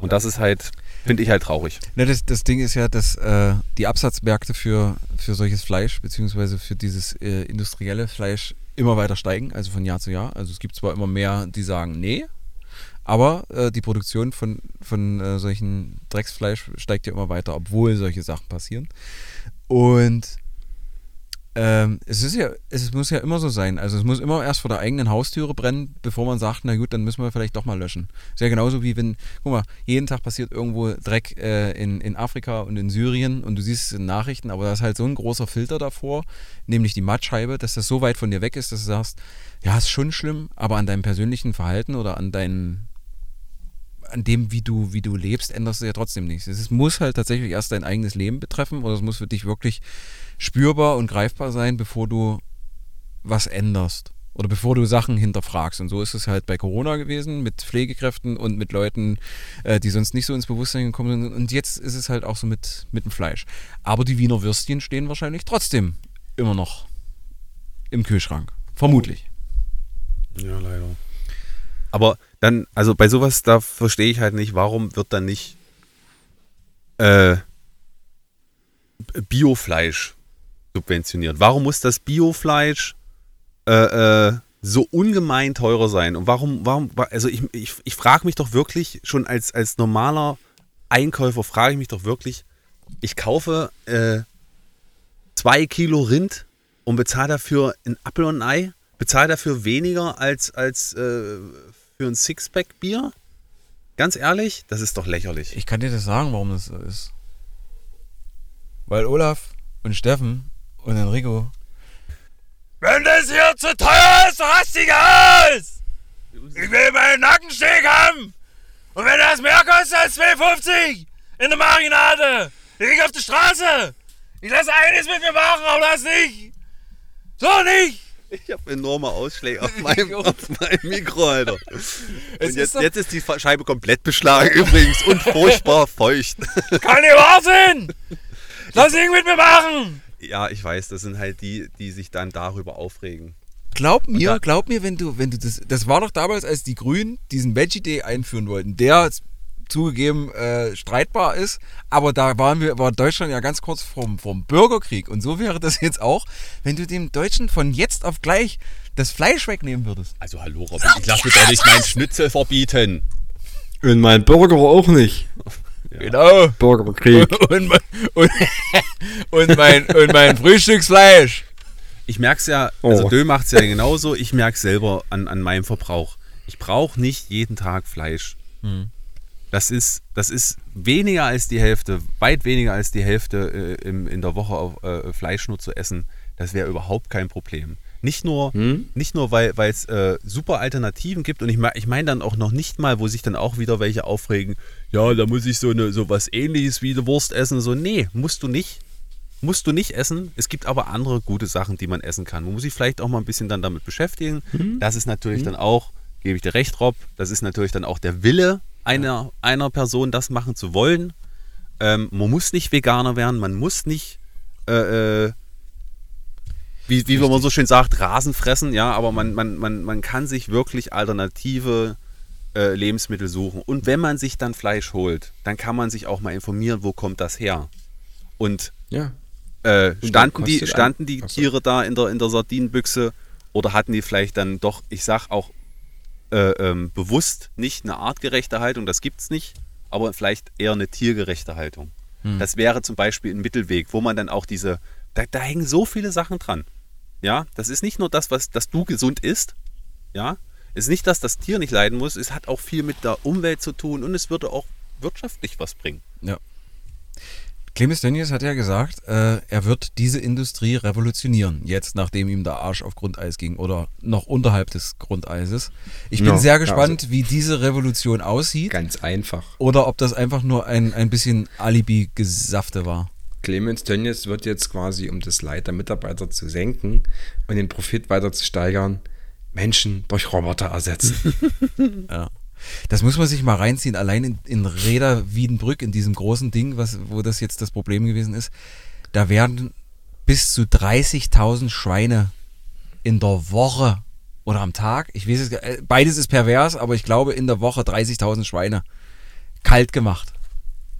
Und das ist halt, finde ich halt traurig. Ne, das, das Ding ist ja, dass äh, die Absatzmärkte für, für solches Fleisch, beziehungsweise für dieses äh, industrielle Fleisch immer weiter steigen, also von Jahr zu Jahr. Also es gibt zwar immer mehr, die sagen, nee, aber äh, die Produktion von, von äh, solchen Drecksfleisch steigt ja immer weiter, obwohl solche Sachen passieren. Und ähm, es ist ja, es muss ja immer so sein. Also es muss immer erst vor der eigenen Haustüre brennen, bevor man sagt, na gut, dann müssen wir vielleicht doch mal löschen. Ist ja genauso wie wenn, guck mal, jeden Tag passiert irgendwo Dreck äh, in, in Afrika und in Syrien und du siehst es in Nachrichten, aber da ist halt so ein großer Filter davor, nämlich die Mattscheibe, dass das so weit von dir weg ist, dass du sagst, ja, ist schon schlimm, aber an deinem persönlichen Verhalten oder an deinen an dem, wie du, wie du lebst, änderst du ja trotzdem nichts. Es muss halt tatsächlich erst dein eigenes Leben betreffen oder es muss für dich wirklich spürbar und greifbar sein, bevor du was änderst. Oder bevor du Sachen hinterfragst. Und so ist es halt bei Corona gewesen, mit Pflegekräften und mit Leuten, äh, die sonst nicht so ins Bewusstsein gekommen sind. Und jetzt ist es halt auch so mit, mit dem Fleisch. Aber die Wiener Würstchen stehen wahrscheinlich trotzdem immer noch im Kühlschrank. Vermutlich. Ja, leider. Aber dann, also bei sowas, da verstehe ich halt nicht, warum wird dann nicht äh, Biofleisch subventioniert? Warum muss das Biofleisch äh, äh, so ungemein teurer sein? Und warum, warum, also ich, ich, ich frage mich doch wirklich, schon als, als normaler Einkäufer frage ich mich doch wirklich, ich kaufe äh, zwei Kilo Rind und bezahle dafür ein Apfel und ein Ei, bezahle dafür weniger als, als äh, für ein Sixpack Bier? Ganz ehrlich, das ist doch lächerlich. Ich kann dir das sagen, warum das so ist. Weil Olaf und Steffen und Enrico. Wenn das hier zu teuer ist, raste ich aus! Ich will meinen Nackensteg haben! Und wenn das mehr kostet als 2,50 in der Marinade, dann ich auf die Straße! Ich lasse eines mit mir machen, aber das nicht! So nicht! Ich habe enorme Ausschläge auf meinem, auf meinem Mikro, Alter. Jetzt, doch- jetzt ist die Scheibe komplett beschlagen übrigens und furchtbar feucht. Kann nicht wahr sein! Lass ihn mit mir machen! Ja, ich weiß, das sind halt die, die sich dann darüber aufregen. Glaub mir, glaub mir, wenn du, wenn du das, das war doch damals, als die Grünen diesen Veggie Day einführen wollten, der zugegeben äh, streitbar ist, aber da waren wir, war Deutschland ja ganz kurz vom, vom Bürgerkrieg und so wäre das jetzt auch, wenn du dem Deutschen von jetzt auf gleich das Fleisch wegnehmen würdest. Also hallo Robin, ich lasse mir doch nicht meinen Schnitzel verbieten. Und mein Burger auch nicht. Genau. Burgerkrieg. Und, mein- und, und, mein, und mein Frühstücksfleisch. Ich merke es ja, also Oh. Dö macht es ja genauso, ich merke es selber an, an meinem Verbrauch. Ich brauche nicht jeden Tag Fleisch. Das, ist, das ist weniger als die Hälfte, weit weniger als die Hälfte äh, im, in der Woche auf, äh, Fleisch nur zu essen. Das wäre überhaupt kein Problem. Nicht nur, nicht nur weil es äh, super Alternativen gibt und ich, ich meine dann auch noch nicht mal, wo sich dann auch wieder welche aufregen, ja, da muss ich so, eine, so was ähnliches wie eine Wurst essen. So, nee, musst du nicht musst du nicht essen. Es gibt aber andere gute Sachen, die man essen kann. Man muss sich vielleicht auch mal ein bisschen dann damit beschäftigen. Das ist natürlich dann auch, gebe ich dir recht, Rob, das ist natürlich dann auch der Wille einer, einer Person, das machen zu wollen. Ähm, man muss nicht Veganer werden, man muss nicht, äh, äh, wie, wie man so schön sagt, Rasen fressen, ja, aber man, man, man, man kann sich wirklich alternative äh, Lebensmittel suchen. Und wenn man sich dann Fleisch holt, dann kann man sich auch mal informieren, wo kommt das her. Und Ja. äh, standen die, standen die. Tiere da in der, in der Sardinenbüchse oder hatten die vielleicht dann doch, ich sag auch äh, ähm, bewusst nicht eine artgerechte Haltung, das gibt's nicht, aber vielleicht eher eine tiergerechte Haltung. Hm. Das wäre zum Beispiel ein Mittelweg, wo man dann auch diese, da, da hängen so viele Sachen dran. Ja, das ist nicht nur das, was, dass du gesund isst, ja, es ist nicht, dass das Tier nicht leiden muss, es hat auch viel mit der Umwelt zu tun und es würde auch wirtschaftlich was bringen. Ja. Clemens Tönnies hat ja gesagt, äh, er wird diese Industrie revolutionieren, jetzt nachdem ihm der Arsch auf Grundeis ging oder noch unterhalb des Grundeises. Ich bin Ja, sehr gespannt, wie diese Revolution aussieht Ganz einfach. oder ob das einfach nur ein, ein bisschen Alibi-Gesafte war. Clemens Tönnies wird jetzt quasi, um das Leid der Mitarbeiter zu senken und den Profit weiter zu steigern, Menschen durch Roboter ersetzen. Ja. Das muss man sich mal reinziehen. Allein in, in Reda Wiedenbrück, in diesem großen Ding, was, wo das jetzt das Problem gewesen ist, da werden bis zu 30.000 Schweine in der Woche oder am Tag, ich weiß es, äh, beides ist pervers, aber ich glaube in der Woche 30.000 Schweine kalt gemacht.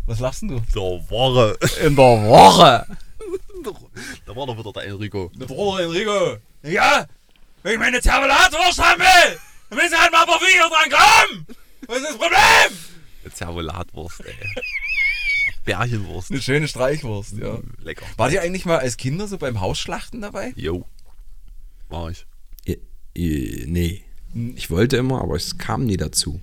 Was lachst denn du? Der Woche. In der Woche! Da war doch wieder der Enrico. Bruder Enrico! Ja! Wenn ich meine Zervelatwurst haben will, dann müssen halt mal paar Viecher dran kommen! Was ist das Problem? Zervolatwurst, ey. Bärchenwurst. Eine schöne Streichwurst, ja. Lecker. Wart ihr eigentlich mal als Kinder so beim Hausschlachten dabei? Jo. War ich. I- I- nee. Ich wollte immer, aber es kam nie dazu.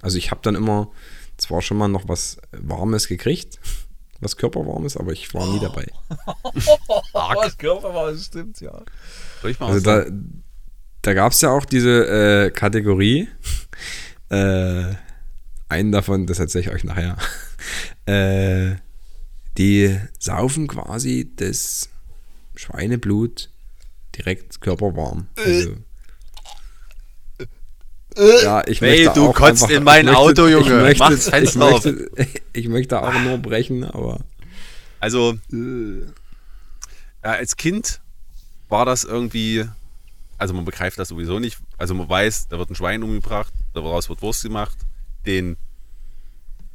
Also ich habe dann immer zwar schon mal noch was Warmes gekriegt, was Körperwarmes, aber ich war nie dabei. Was Körper war, das stimmt, ja. Soll ich mal Also was da, sagen? Da gab es ja auch diese äh, Kategorie. Äh, einen davon, das erzähle ich euch nachher. Äh, die saufen quasi das Schweineblut direkt körperwarm. Also, ja, ich Hey, möchte du auch kotzt einfach- in mein möchte, Auto, Junge. Ich möchte, Mach das ich, Fenster auf. möchte, ich möchte auch nur brechen, aber Also, ja, als Kind war das irgendwie, also man begreift das sowieso nicht. Also man weiß, da wird ein Schwein umgebracht, daraus wird Wurst gemacht. Den,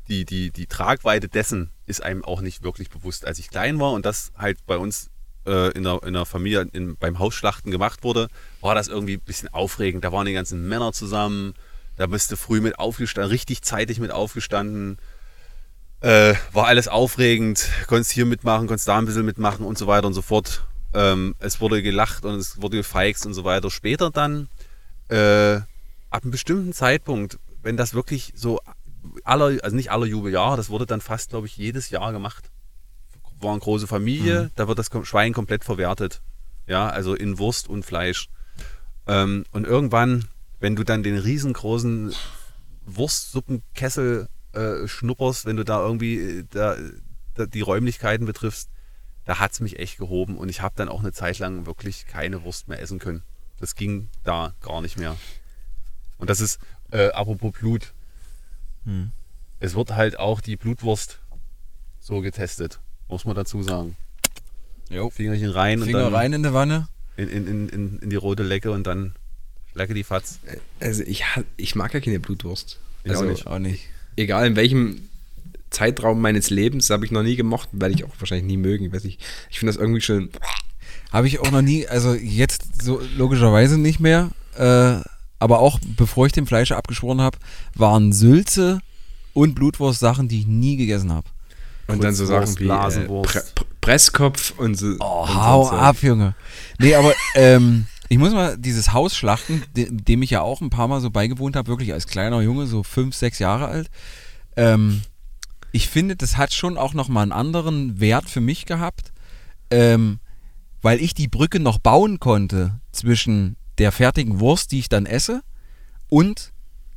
die, die, die Tragweite dessen ist einem auch nicht wirklich bewusst. Als ich klein war und das halt bei uns äh, in, der, in der Familie in, beim Hausschlachten gemacht wurde, war das irgendwie ein bisschen aufregend. Da waren die ganzen Männer zusammen, da bist du früh mit aufgestanden, richtig zeitig mit aufgestanden. Äh, war alles aufregend, konntest hier mitmachen, konntest da ein bisschen mitmachen und so weiter und so fort. Ähm, es wurde gelacht und es wurde gefeixt und so weiter. Später dann, äh, ab einem bestimmten Zeitpunkt, wenn das wirklich so aller, also nicht aller Jubeljahre, das wurde dann fast, glaube ich, jedes Jahr gemacht. War eine große Familie, da wird das Schwein komplett verwertet. Ja, also in Wurst und Ähm, und irgendwann, wenn du dann den riesengroßen Wurstsuppenkessel äh, schnupperst, wenn du da irgendwie äh, da, da die Räumlichkeiten betriffst, da hat es mich echt gehoben und ich habe dann auch eine Zeit lang wirklich keine Wurst mehr essen können. Das ging da gar nicht mehr. Und das ist, äh, apropos Blut. Hm. Es wird halt auch die Blutwurst so getestet, muss man dazu sagen. Jo. Fingerchen rein und Finger dann rein in die Wanne. In, in, in, in, in die rote Lecke und dann lecke die Fatz. Also ich, ich mag ja keine Blutwurst. Ich auch also, nicht. Auch nicht. Egal in welchem Zeitraum meines Lebens habe ich noch nie gemocht, werde ich auch wahrscheinlich nie mögen. Ich weiß nicht. Ich finde das irgendwie schon. Habe ich auch noch nie, also jetzt so logischerweise nicht mehr, äh, aber auch bevor ich dem Fleisch abgeschworen habe, waren Sülze und Blutwurst Sachen, die ich nie gegessen habe. Und dann so Sachen wie äh, Blasenwurst. Pre Pre Presskopf und so. Oh, und hau so. ab, Junge. Nee, aber ähm, ich muss mal dieses Haus schlachten, de dem ich ja auch ein paar Mal so beigewohnt habe, wirklich als kleiner Junge, so fünf, sechs Jahre alt. Ähm, ich finde, das hat schon auch nochmal einen anderen Wert für mich gehabt, ähm, weil ich die Brücke noch bauen konnte zwischen der fertigen Wurst, die ich dann esse, und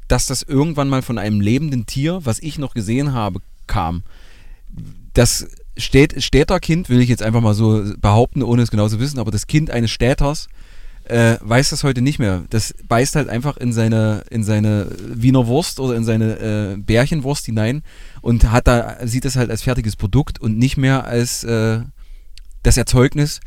dass das irgendwann mal von einem lebenden Tier, was ich noch gesehen habe, kam. Das Städterkind, will ich jetzt einfach mal so behaupten, ohne es genau zu wissen, aber das Kind eines Städters äh, weiß das heute nicht mehr. Das beißt halt einfach in seine, in seine Wiener Wurst oder in seine äh, Bärchenwurst hinein und hat da, sieht das halt als fertiges Produkt und nicht mehr als äh, das Erzeugnis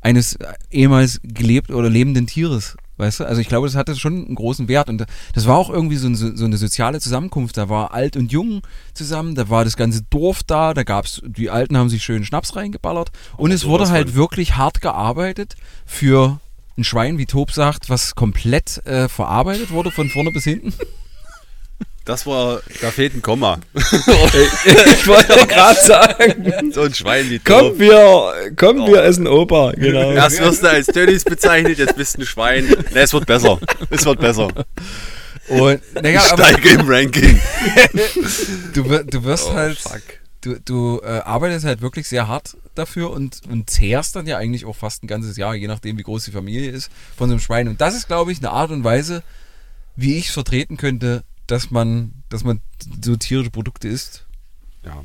eines ehemals gelebt oder lebenden Tieres. Weißt du? Also ich glaube, das hatte schon einen großen Wert und das war auch irgendwie so, ein, so eine soziale Zusammenkunft. Da war alt und jung zusammen, da war das ganze Dorf da, da gab's, die Alten haben sich schön Schnaps reingeballert und es wurde halt wirklich hart gearbeitet für ein Schwein, wie Tob sagt, was komplett äh, verarbeitet wurde von vorne bis hinten. Das war, da fehlt ein Komma. ich wollte gerade sagen, so ein Schwein wie komm, wir, komm, wir essen Opa. Genau. Erst wirst du als Dönnies bezeichnet, jetzt bist du ein Schwein. Ne, es wird besser. Es wird besser. Und naja, Ich aber steige im Ranking. du, du wirst Oh, halt, fuck. du, du äh, arbeitest halt wirklich sehr hart dafür und, und zehrst dann ja eigentlich auch fast ein ganzes Jahr, je nachdem wie groß die Familie ist, von so einem Schwein. Und das ist, glaube ich, eine Art und Weise, wie ich es vertreten könnte, dass man, dass man so tierische Produkte isst. Ja.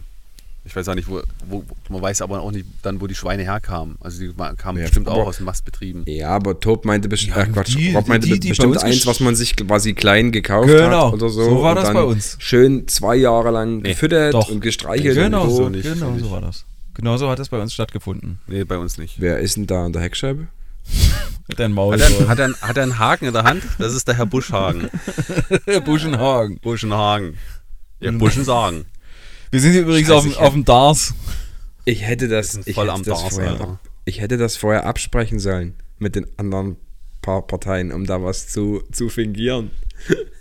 Ich weiß auch nicht, wo, wo, man weiß aber auch nicht dann, wo die Schweine herkamen. Also die kamen Ja, bestimmt aber- auch aus den Mastbetrieben. Ja, aber Tob meinte bestimmt, Ja, äh, Quatsch, die- Rob meinte die- die bestimmt eins, was man sich quasi klein gekauft Genau, hat oder so. so war und das dann bei uns. Schön zwei Jahre lang Nee, gefüttert doch. und gestreichelt. Genau, und so so, nicht, genau so war das. Genau so hat es bei uns stattgefunden. Nee, bei uns nicht. Wer ist denn da an der Heckscheibe? Deinem Maul. Hat er, hat, er, hat er einen Haken in der Hand? Das ist der Herr Buschhagen. Buschenhagen. Buschenhagen. Ja, Buschen sagen. Wir sind hier übrigens Scheiße, auf, auf dem Dars. Ich hätte das, ich voll hätte am das Dars, vorher Alter. ab, ich hätte das vorher absprechen sollen mit den anderen paar Parteien, um da was zu, zu fingieren.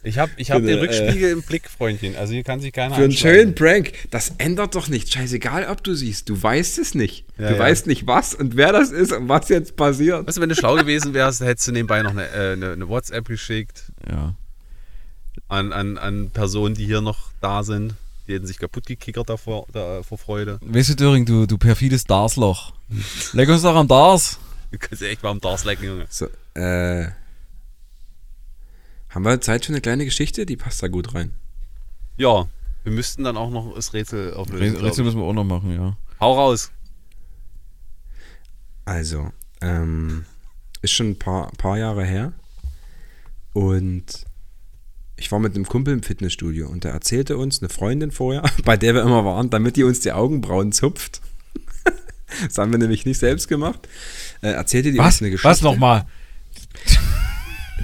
Ich habe ich hab den eine, Rückspiegel im Blick, Freundchen. Also hier kann sich keiner Für einen schönen Prank. Das ändert doch nichts. Scheißegal, ob du siehst. Du weißt es nicht. Ja, du ja. weißt nicht, was und wer das ist und was jetzt passiert. Weißt du, wenn du schlau gewesen wärst, hättest du nebenbei noch eine, äh, eine, eine WhatsApp geschickt Ja. an, an, an Personen, die hier noch da sind. Die hätten sich kaputt gekickert davor, da, vor Freude. Weißt du, Döring, du, du perfides Darsloch. Leck uns doch am Dars. Du kannst echt mal am Dars lecken, Junge. So, äh. Haben wir Zeit für eine kleine Geschichte? Die passt da gut rein. Ja, wir müssten dann auch noch das Rätsel auflösen. Rätsel ich. müssen wir auch noch machen, ja. Hau raus. Also, ähm, ist schon ein paar, paar Jahre her. Und ich war mit einem Kumpel im Fitnessstudio und der erzählte uns, eine Freundin vorher, bei der wir immer waren, damit die uns die Augenbrauen zupft. das haben wir nämlich nicht selbst gemacht. Äh, erzählte die Was? uns eine Geschichte. Was nochmal?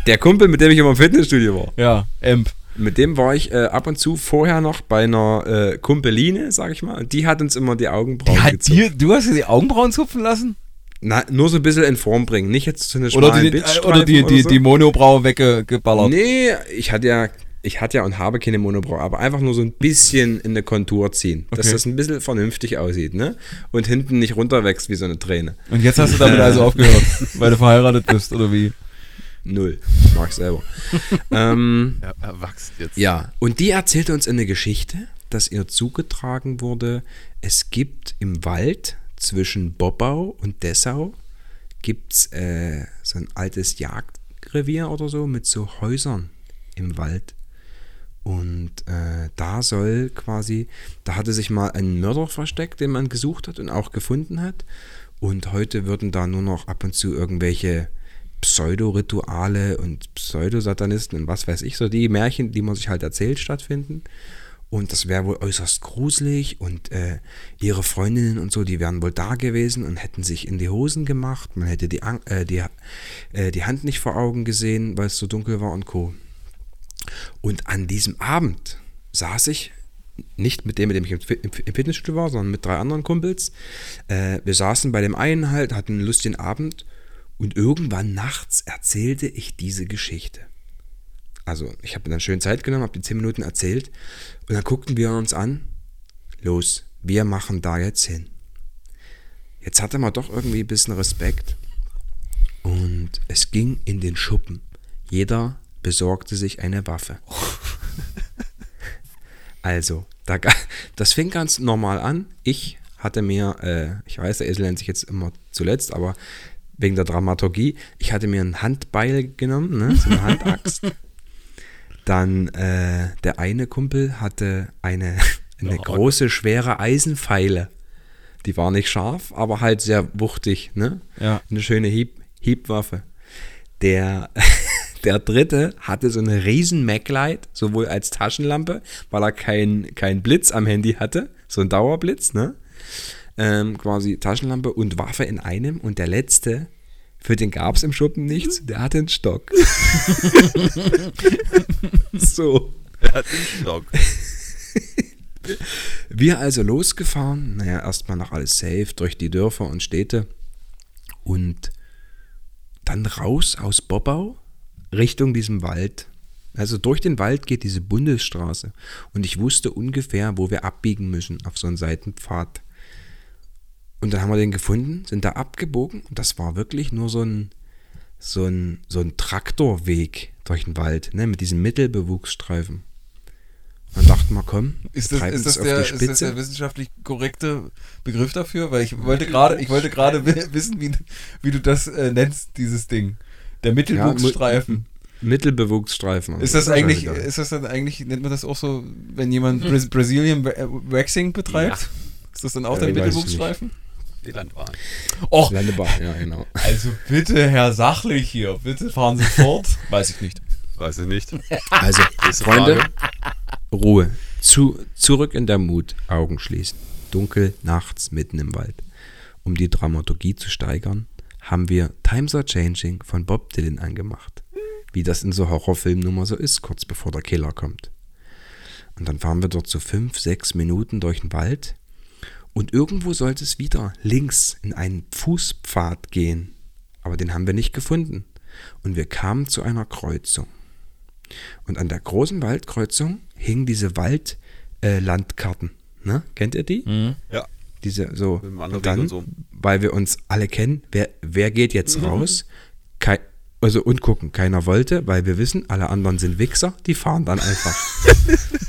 Der Kumpel, mit dem ich immer im Fitnessstudio war. Ja, Emp. Mit dem war ich äh, ab und zu vorher noch bei einer äh, Kumpeline, sag ich mal. Und die hat uns immer die Augenbrauen Die gezupft. dir, du hast dir die Augenbrauen zupfen lassen? Na, nur so ein bisschen in Form bringen. Nicht jetzt zu einer Oder die, äh, Bitchstreifen oder die, die, so. die Monobraue weggeballert? Nee, ich hatte ja, ich hatte ja und habe keine Monobraue, aber einfach nur so ein bisschen in eine Kontur ziehen, dass Okay. das ein bisschen vernünftig aussieht, ne? Und hinten nicht runterwächst wie so eine Träne. Und jetzt hast du damit also aufgehört, weil du verheiratet bist, oder wie? Null. Mag ich selber. ähm, Er, erwachst jetzt. ja, und die erzählte uns eine Geschichte, dass ihr zugetragen wurde, es gibt im Wald zwischen Bobbau und Dessau gibt's äh, so ein altes Jagdrevier oder so mit so Häusern im Wald. Und äh, da soll quasi, da hatte sich mal ein Mörder versteckt, den man gesucht hat und auch gefunden hat. Und heute würden da nur noch ab und zu irgendwelche Pseudo-Rituale und Pseudosatanisten und was weiß ich, so die Märchen, die man sich halt erzählt, stattfinden. Und das wäre wohl äußerst gruselig und äh, ihre Freundinnen und so, die wären wohl da gewesen und hätten sich in die Hosen gemacht. Man hätte die, äh, die, äh, die Hand nicht vor Augen gesehen, weil es so dunkel war und Co. Und an diesem Abend saß ich, nicht mit dem, mit dem ich im im Fitnessstudio war, sondern mit drei anderen Kumpels. Äh, wir saßen bei dem einen halt, hatten einen lustigen Abend und irgendwann nachts erzählte ich diese Geschichte. Also ich habe mir dann schön Zeit genommen, habe die zehn Minuten erzählt und dann guckten wir uns an. Los, wir machen da jetzt hin. Jetzt hatte man doch irgendwie ein bisschen Respekt und es ging in den Schuppen. Jeder besorgte sich eine Waffe. Also, da, das fing ganz normal an. Ich hatte mir, äh, ich weiß, der Esel nennt sich jetzt immer zuletzt, aber wegen der Dramaturgie, ich hatte mir ein Handbeil genommen, ne, so eine Handaxt. Dann äh, der eine Kumpel hatte eine, eine große, schwere Eisenpfeile. Die war nicht scharf, aber halt sehr wuchtig, ne? Ja. Eine schöne Hieb, Hiebwaffe. Der, der dritte hatte so eine riesen Maglite, sowohl als Taschenlampe, weil er keinen kein Blitz am Handy hatte, so ein Dauerblitz, ne? Ähm, quasi Taschenlampe und Waffe in einem. Und der letzte, für den gab es im Schuppen nichts, der hatte einen Stock. so. Er hat den Stock. Wir also losgefahren, naja, erstmal noch alles safe durch die Dörfer und Städte und dann raus aus Bobbau Richtung diesem Wald. Also durch den Wald geht diese Bundesstraße und ich wusste ungefähr, wo wir abbiegen müssen auf so einen Seitenpfad. Und dann haben wir den gefunden, sind da abgebogen und das war wirklich nur so ein, so ein, so ein Traktorweg durch den Wald, ne, mit diesem Mittelbewuchsstreifen. Dann dachten wir, komm, Ist das, ist, das der, ist das der wissenschaftlich korrekte Begriff dafür? Weil ich wollte gerade, ich wollte gerade wi- wissen, wie, wie du das äh, nennst, dieses Ding. Der Mittelwuchsstreifen. Mittelbewuchsstreifen. Ist das Ja eigentlich, ist das dann eigentlich, nennt man das auch so, wenn jemand Bra- Brazilian Wa- äh, Waxing betreibt? Ist das dann auch Ja, der ich weiß es Mittelwuchsstreifen? Die Landbahn. Och, Landebahn, ja, genau. also bitte, Herr Sachlich hier, bitte fahren Sie fort. Weiß ich nicht. Weiß ich nicht. Also, Freunde, Frage. Ruhe. Zu, zurück in der Mut. Augen schließen. Dunkel, nachts, mitten im Wald. Um die Dramaturgie zu steigern, haben wir Times Are Changing von Bob Dylan angemacht. Wie das in so Horrorfilmen nun mal so ist, kurz bevor der Killer kommt. Und dann fahren wir dort so fünf, sechs Minuten durch den Wald. Und irgendwo sollte es wieder links in einen Fußpfad gehen. Aber den haben wir nicht gefunden. Und wir kamen zu einer Kreuzung. Und an der großen Waldkreuzung hingen diese Waldlandkarten. Äh, Landkarten. ne? Kennt ihr die? Ja. Diese so. Und dann, und so. weil wir uns alle kennen, wer, wer geht jetzt raus? Kei, also und gucken, keiner wollte, weil wir wissen, alle anderen sind Wichser, die fahren dann einfach.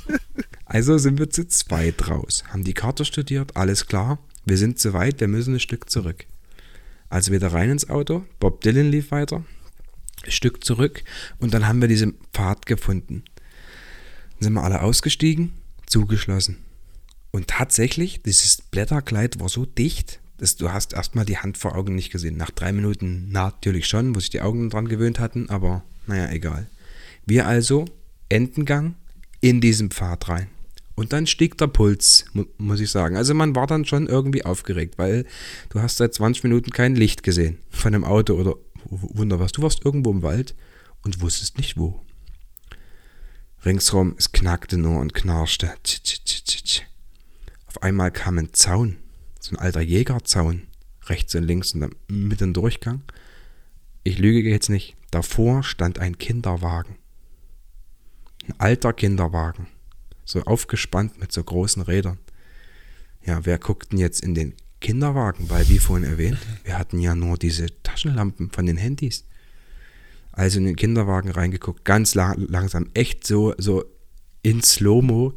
also sind wir zu zweit raus, haben die Karte studiert, alles klar, wir sind zu weit, wir müssen ein Stück zurück. Also wieder rein ins Auto, Bob Dylan lief weiter, ein Stück zurück und dann haben wir diesen Pfad gefunden. Dann sind wir alle ausgestiegen, zugeschlossen. Und tatsächlich, dieses Blätterkleid war so dicht, dass du hast erstmal die Hand vor Augen nicht gesehen. Nach drei Minuten natürlich schon, wo sich die Augen dran gewöhnt hatten, aber naja, egal. Wir also, Endengang, in diesen Pfad rein. Und dann stieg der Puls, mu muss ich sagen. Also man war dann schon irgendwie aufgeregt, weil du hast seit 20 Minuten kein Licht gesehen von einem Auto oder Wunder was. Du warst irgendwo im Wald und wusstest nicht wo. Ringsrum, es knackte nur und knarschte. Auf einmal kam ein Zaun, so ein alter Jägerzaun, rechts und links und dann mit dem Durchgang. Ich lüge jetzt nicht. Davor stand ein Kinderwagen. Ein alter Kinderwagen. So aufgespannt mit so großen Rädern. Ja, wer guckt denn jetzt in den Kinderwagen? Weil, wie vorhin erwähnt, wir hatten ja nur diese Taschenlampen von den Handys. Also in den Kinderwagen reingeguckt, ganz la langsam, echt so, so in Slow-Mo.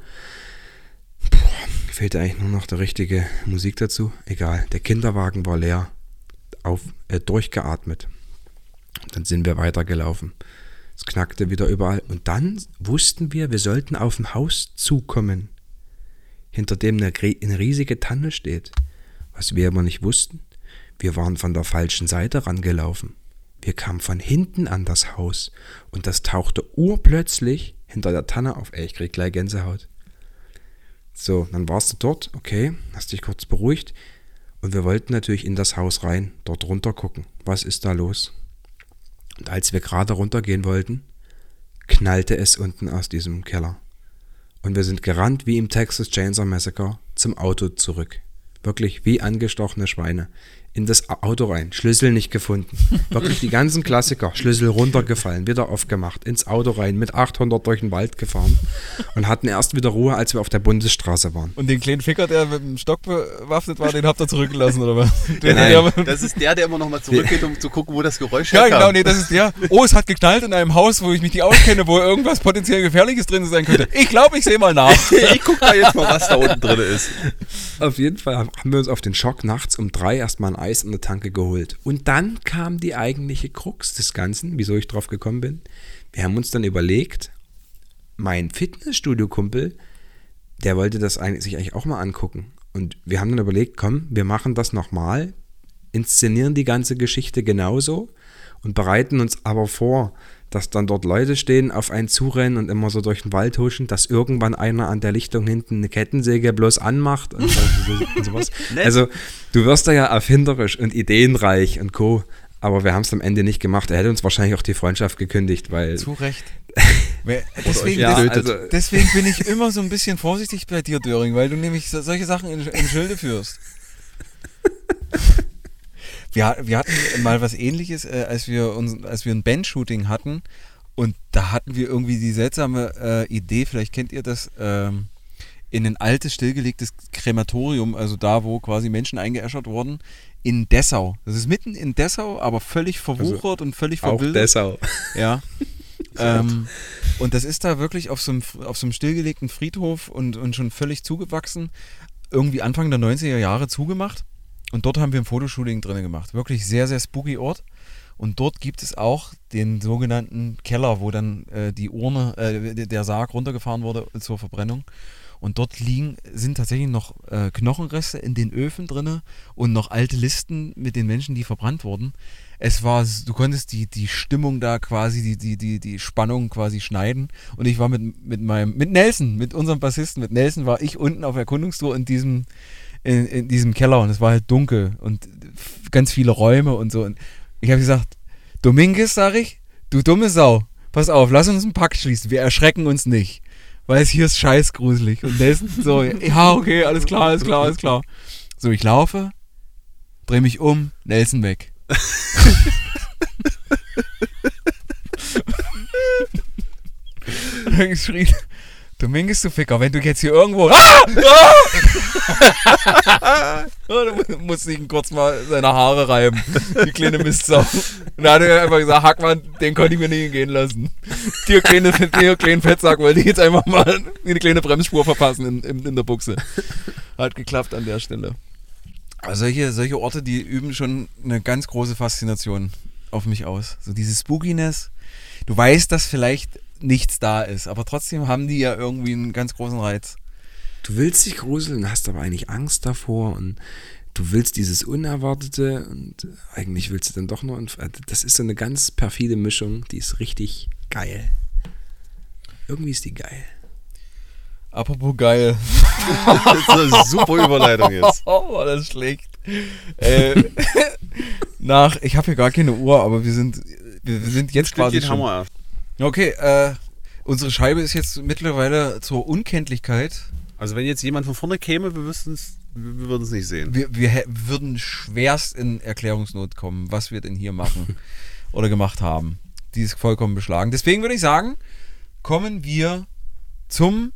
Fehlt eigentlich nur noch der richtige Musik dazu. Egal, der Kinderwagen war leer, auf, äh, durchgeatmet. Dann sind wir weitergelaufen. Es knackte wieder überall. Und dann wussten wir, wir sollten auf ein Haus zukommen, hinter dem eine, eine riesige Tanne steht. Was wir aber nicht wussten, wir waren von der falschen Seite rangelaufen. Wir kamen von hinten an das Haus und das tauchte urplötzlich hinter der Tanne auf. Ey, ich krieg gleich Gänsehaut. So, dann warst du dort, okay, hast dich kurz beruhigt und wir wollten natürlich in das Haus rein, dort runter gucken. Was ist da los? Und als wir gerade runtergehen wollten, knallte es unten aus diesem Keller. Und wir sind gerannt wie im Texas Chainsaw Massacre zum Auto zurück. Wirklich wie angestochene Schweine. In das Auto rein, Schlüssel nicht gefunden. Wirklich die ganzen Klassiker. Schlüssel runtergefallen, wieder aufgemacht, ins Auto rein, mit 800 durch den Wald gefahren und hatten erst wieder Ruhe, als wir auf der Bundesstraße waren. Und den kleinen Ficker, der mit dem Stock bewaffnet war, den habt ihr zurückgelassen, oder was? Den, Nein, der, das ist der, der immer noch mal zurückgeht, um zu gucken, wo das Geräusch ja, herkam. genau, nee, das ist der. Oh, es hat geknallt in einem Haus, wo ich mich nicht auskenne, wo irgendwas potenziell Gefährliches drin sein könnte. Ich glaube, ich sehe mal nach. ich guck da jetzt mal, was da unten drin ist. Auf jeden Fall haben wir uns auf den Schock nachts um drei erstmal ein Eis in der Tanke geholt. Und dann kam die eigentliche Krux des Ganzen, wieso ich drauf gekommen bin. Wir haben uns dann überlegt, mein Fitnessstudio-Kumpel, der wollte das eigentlich, sich eigentlich auch mal angucken. Und wir haben dann überlegt, komm, wir machen das nochmal, inszenieren die ganze Geschichte genauso und bereiten uns aber vor, dass dann dort Leute stehen, auf einen zurennen und immer so durch den Wald huschen, dass irgendwann einer an der Lichtung hinten eine Kettensäge bloß anmacht und, und sowas. also du wirst da ja erfinderisch und ideenreich und co. Aber wir haben es am Ende nicht gemacht. Er hätte uns wahrscheinlich auch die Freundschaft gekündigt, weil Zu Recht. Deswegen, Ja, also- deswegen bin ich immer so ein bisschen vorsichtig bei dir, Döring, weil du nämlich so, solche Sachen in, in Schilde führst. Wir, wir hatten mal was ähnliches, äh, als, wir uns, als wir ein Band-Shooting hatten und da hatten wir irgendwie die seltsame äh, Idee, vielleicht kennt ihr das, ähm, in ein altes, stillgelegtes Krematorium, also da, wo quasi Menschen eingeäschert wurden, in Dessau. Das ist mitten in Dessau, aber völlig verwuchert und völlig auch verwildert. Dessau. Ja. ähm, und das ist da wirklich auf so einem, auf so einem stillgelegten Friedhof und, und schon völlig zugewachsen. Irgendwie Anfang der 90er Jahre zugemacht. Und dort haben wir ein Fotoshooting drin gemacht. Wirklich sehr, sehr spooky Ort. Und dort gibt es auch den sogenannten Keller, wo dann äh, die Urne, äh, der Sarg runtergefahren wurde zur Verbrennung. Und dort liegen, sind tatsächlich noch äh, Knochenreste in den Öfen drinne und noch alte Listen mit den Menschen, die verbrannt wurden. Es war, du konntest die, die Stimmung da quasi, die, die, die, die Spannung quasi schneiden. Und ich war mit, mit meinem, mit Nelson, mit unserem Bassisten, mit Nelson war ich unten auf Erkundungstour in diesem, in, in diesem Keller und es war halt dunkel und ganz viele Räume und so. Und ich habe gesagt, Dominguez, sag ich, du dumme Sau, pass auf, lass uns einen Pakt schließen, wir erschrecken uns nicht. Weil es hier ist scheiß gruselig. Und Nelson so, ja, okay, alles klar, alles klar, alles klar. So, ich laufe, drehe mich um, Nelson weg. Und dann schrie, Dominguez, du Ficker, wenn du jetzt hier irgendwo. Ah! Ah! du musst ihn kurz mal seine Haare reiben. Die kleine Mistsau. Und dann hat er einfach gesagt, Hackmann, den konnte ich mir nicht gehen lassen. Die kleine, die kleinen Fettsack wollte ich jetzt einfach mal eine kleine Bremsspur verpassen in, in, in der Buchse. Hat geklappt an der Stelle. Also solche, solche Orte, die üben schon eine ganz große Faszination auf mich aus. So dieses Spookiness. Du weißt, dass vielleicht nichts da ist, aber trotzdem haben die ja irgendwie einen ganz großen Reiz. Du willst dich gruseln, hast aber eigentlich Angst davor und du willst dieses Unerwartete und eigentlich willst du dann doch nur. Das ist so eine ganz perfide Mischung, die ist richtig geil. Irgendwie ist die geil. Apropos geil. Das ist eine super Überleitung jetzt. Oh, war das schlecht. äh, nach, ich habe hier gar keine Uhr, aber wir sind, wir, wir sind jetzt quasi Den schon. erst. Okay, äh, unsere Scheibe ist jetzt mittlerweile zur Unkenntlichkeit. Also wenn jetzt jemand von vorne käme, wir wüssten es, wir würden es nicht sehen. Wir, wir würden schwerst in Erklärungsnot kommen, was wir denn hier machen oder gemacht haben. Die ist vollkommen beschlagen. Deswegen würde ich sagen, kommen wir zum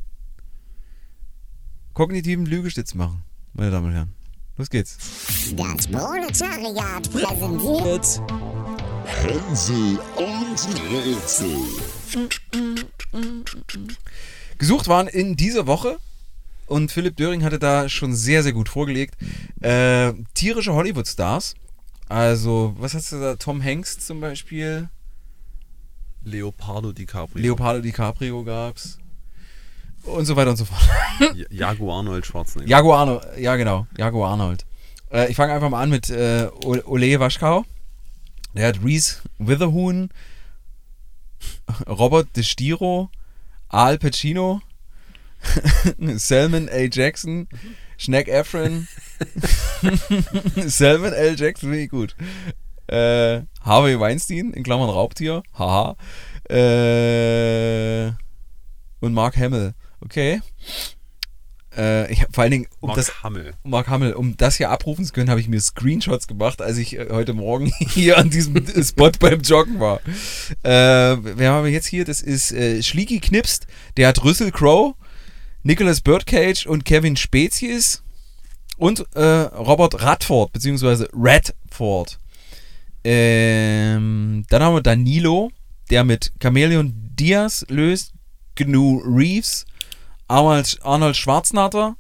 kognitiven Lügestütz machen, meine Damen und Herren. Los geht's. Das Proletariat präsentiert Hänsel und Rätsel. Gesucht waren in dieser Woche und Philipp Döring hatte da schon sehr, sehr gut vorgelegt. Äh, tierische Hollywood-Stars. Also, was hast du da? Tom Hanks zum Beispiel. Leopardo DiCaprio. Leopardo DiCaprio gab's. Und so weiter und so fort. Ja- Jaguar Arnold Schwarzenegger. Jago Arnold, ja genau, Jago Arnold. Äh, ich fange einfach mal an mit äh, Ole Waschkau. Der hat Reese Witherhoon, Robert De Stiro, Al Pacino, Salmon A. Jackson, Schneck Efron, Salmon L. Jackson, finde ich gut. Äh, Harvey Weinstein, in Klammern Raubtier, haha. Äh, und Mark Hamill, okay. Äh, ich hab vor allen Dingen, um Mark das Hammel. Mark Hamill, um das hier abrufen zu können, habe ich mir Screenshots gemacht, als ich äh, heute Morgen hier an diesem Spot beim Joggen war. Äh, wer haben wir jetzt hier? Das ist äh, Schlieki Knipst, der hat Russell Crowe, Nicholas Birdcage und Kevin Spezies und äh, Robert Radford, beziehungsweise Radford. Ähm, dann haben wir Danilo, der mit Chameleon Diaz löst, Gnu Reeves, Arnold, Arnold Schwarzenegger,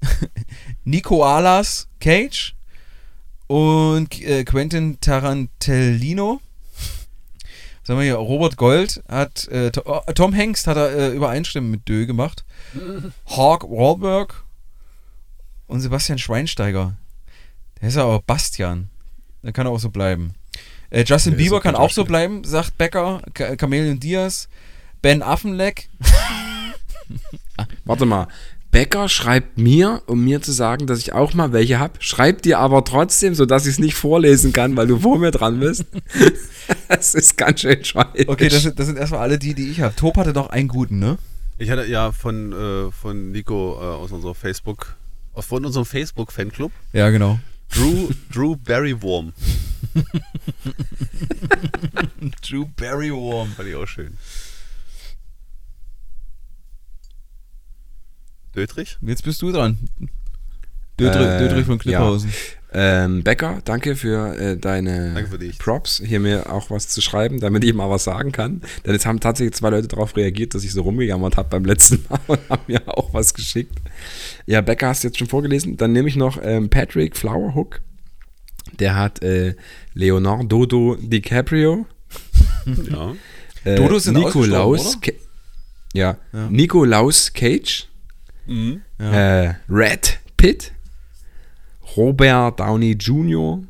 Nico Alas Cage und äh, Quentin Tarantellino. Was haben wir hier? Robert Gold hat, äh, oh, Tom Hanks hat er äh, Übereinstimmen mit Dö gemacht. Hawk Wahlberg und Sebastian Schweinsteiger. Der ist aber Bastian. Der kann auch so bleiben. Äh, Justin ist Bieber kann auch so bleiben, sagt Becker. Chameleon Diaz. Ben Affenleck. Warte mal. Becker schreibt mir, um mir zu sagen, dass ich auch mal welche habe, schreibt dir aber trotzdem, sodass ich es nicht vorlesen kann, weil du vor mir dran bist. das ist ganz schön scheiße. Okay, das sind, das sind erstmal alle die, die ich habe. Top hatte noch einen guten, ne? Ich hatte ja von, äh, von Nico äh, aus unserer Facebook, aus von unserem Facebook-Fanclub, Ja, genau. Drew, Drew Barrywurm. Drew Barrywurm. Fand ich auch schön. Dötrich? Jetzt bist du dran. Dödrich, Äh, Dödrich von Klipphausen. Ähm, Becker, danke für äh, deine Danke für. Props, hier mir auch was zu schreiben, damit ich mal was sagen kann. Denn jetzt haben tatsächlich zwei Leute darauf reagiert, dass ich so rumgejammert habe beim letzten Mal und haben mir auch was geschickt. Ja, Becker hast du jetzt schon vorgelesen. Dann nehme ich noch ähm, Patrick Flowerhook. Der hat äh, Leonardo DiCaprio. Ja. Äh, Dodos sind Nikolaus. Ca- ja, Ja. Nikolaus Cage. Mhm. Ja. Äh, Red Pitt, Robert Downey Jr.,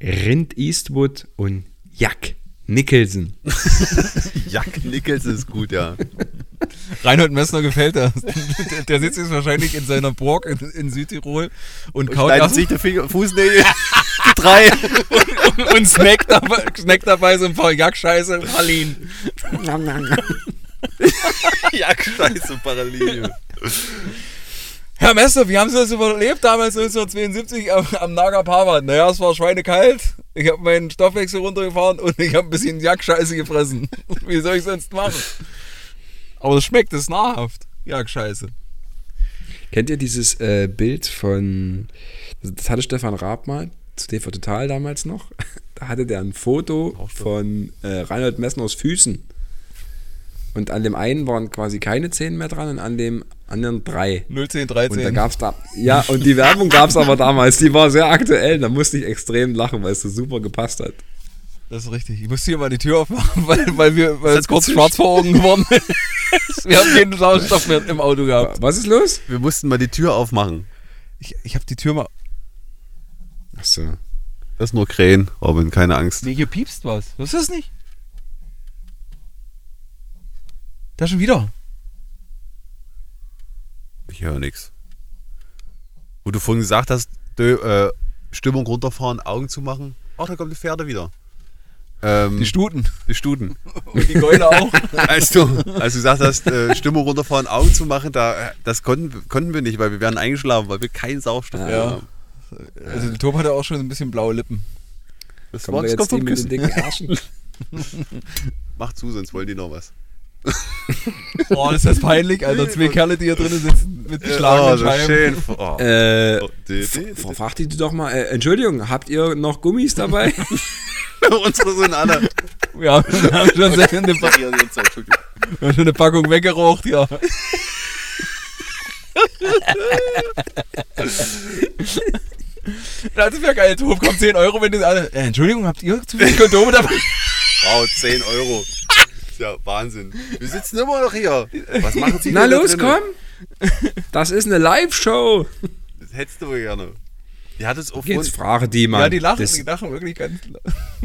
Rind Eastwood und Jack Nicholson. Jack Nichols ist gut, ja. Reinhold Messner gefällt das. der, der sitzt jetzt wahrscheinlich in seiner Burg in, in Südtirol und, kaut Schneidet sich der Finger, Fußnägel. Drei. und, und snackt, dabei, snackt dabei so ein paar Jackscheiße Pralinen. Jack Scheiße Parallel. Herr Messner, wie haben Sie das überlebt damals 1972 am, am Naga Parbat? Naja, es war schweinekalt. Ich habe meinen Stoffwechsel runtergefahren und ich habe ein bisschen Jackscheiße gefressen. Wie soll ich sonst machen? Aber es schmeckt, es ist nahrhaft. Jackscheiße. Kennt ihr dieses äh, Bild von, das hatte Stefan Raab mal, zu TV Total damals noch. Da hatte der ein Foto von äh, Reinhold Messners Füßen. Und an dem einen waren quasi keine Zehen mehr dran und an dem anderen drei. 010, Und da 13. gab's da, ja, und die Werbung gab's aber damals, die war sehr aktuell, da musste ich extrem lachen, weil es so super gepasst hat. Das ist richtig. Ich musste hier mal die Tür aufmachen, weil, weil, wir, weil es kurz gezischt. schwarz vor Augen geworden ist. Wir haben keinen Sauerstoff mehr im Auto gehabt. Was ist los? Wir mussten mal die Tür aufmachen. Ich, ich habe die Tür mal. Achso. Das ist nur Krähen, Robin, keine Angst. Nee, hier piepst was. Was ist das nicht? Da schon wieder. Ich höre nichts. Wo du vorhin gesagt hast, dö, äh, Stimmung runterfahren, Augen zu machen. Ach, da kommen die Pferde wieder. Ähm, Die Stuten. die Stuten. Und die Keule auch. Als du, als du gesagt hast, äh, Stimmung runterfahren, Augen zu machen, da, das konnten, konnten wir nicht, weil wir wären eingeschlafen, weil wir keinen Sauerstoff mehr Ja. haben. Also der Tom hatte auch schon ein bisschen blaue Lippen. Das Kommen war wir das kommt jetzt vom mit den Küssen. dicken Ärschen? Mach zu, sonst wollen die noch was. Oh, das ist das peinlich, Alter. Zwei Kerle, die hier drinnen sitzen mit oh, geschlagenen so Scheiben. schön. Oh. Äh, Oh, die- die doch mal, äh, Entschuldigung, habt ihr noch Gummis dabei? Unsere sind alle. Ja, wir haben schon sehr eine, Pa- wir haben schon eine Packung weggeraucht, ja. Das wäre geil, Tom, kommt 10 Euro, wenn du alle. Äh, Entschuldigung, habt ihr zu viele Kondome dabei? Wow, 10 Euro. Ist ja Wahnsinn. Wir sitzen immer noch hier. Was machen Sie Na los, komm! Das ist eine Live-Show! Das hättest du wohl gerne. Die hat es auf Jetzt frage die mal. Ja, die lachen, Das- die lachen wirklich ganz,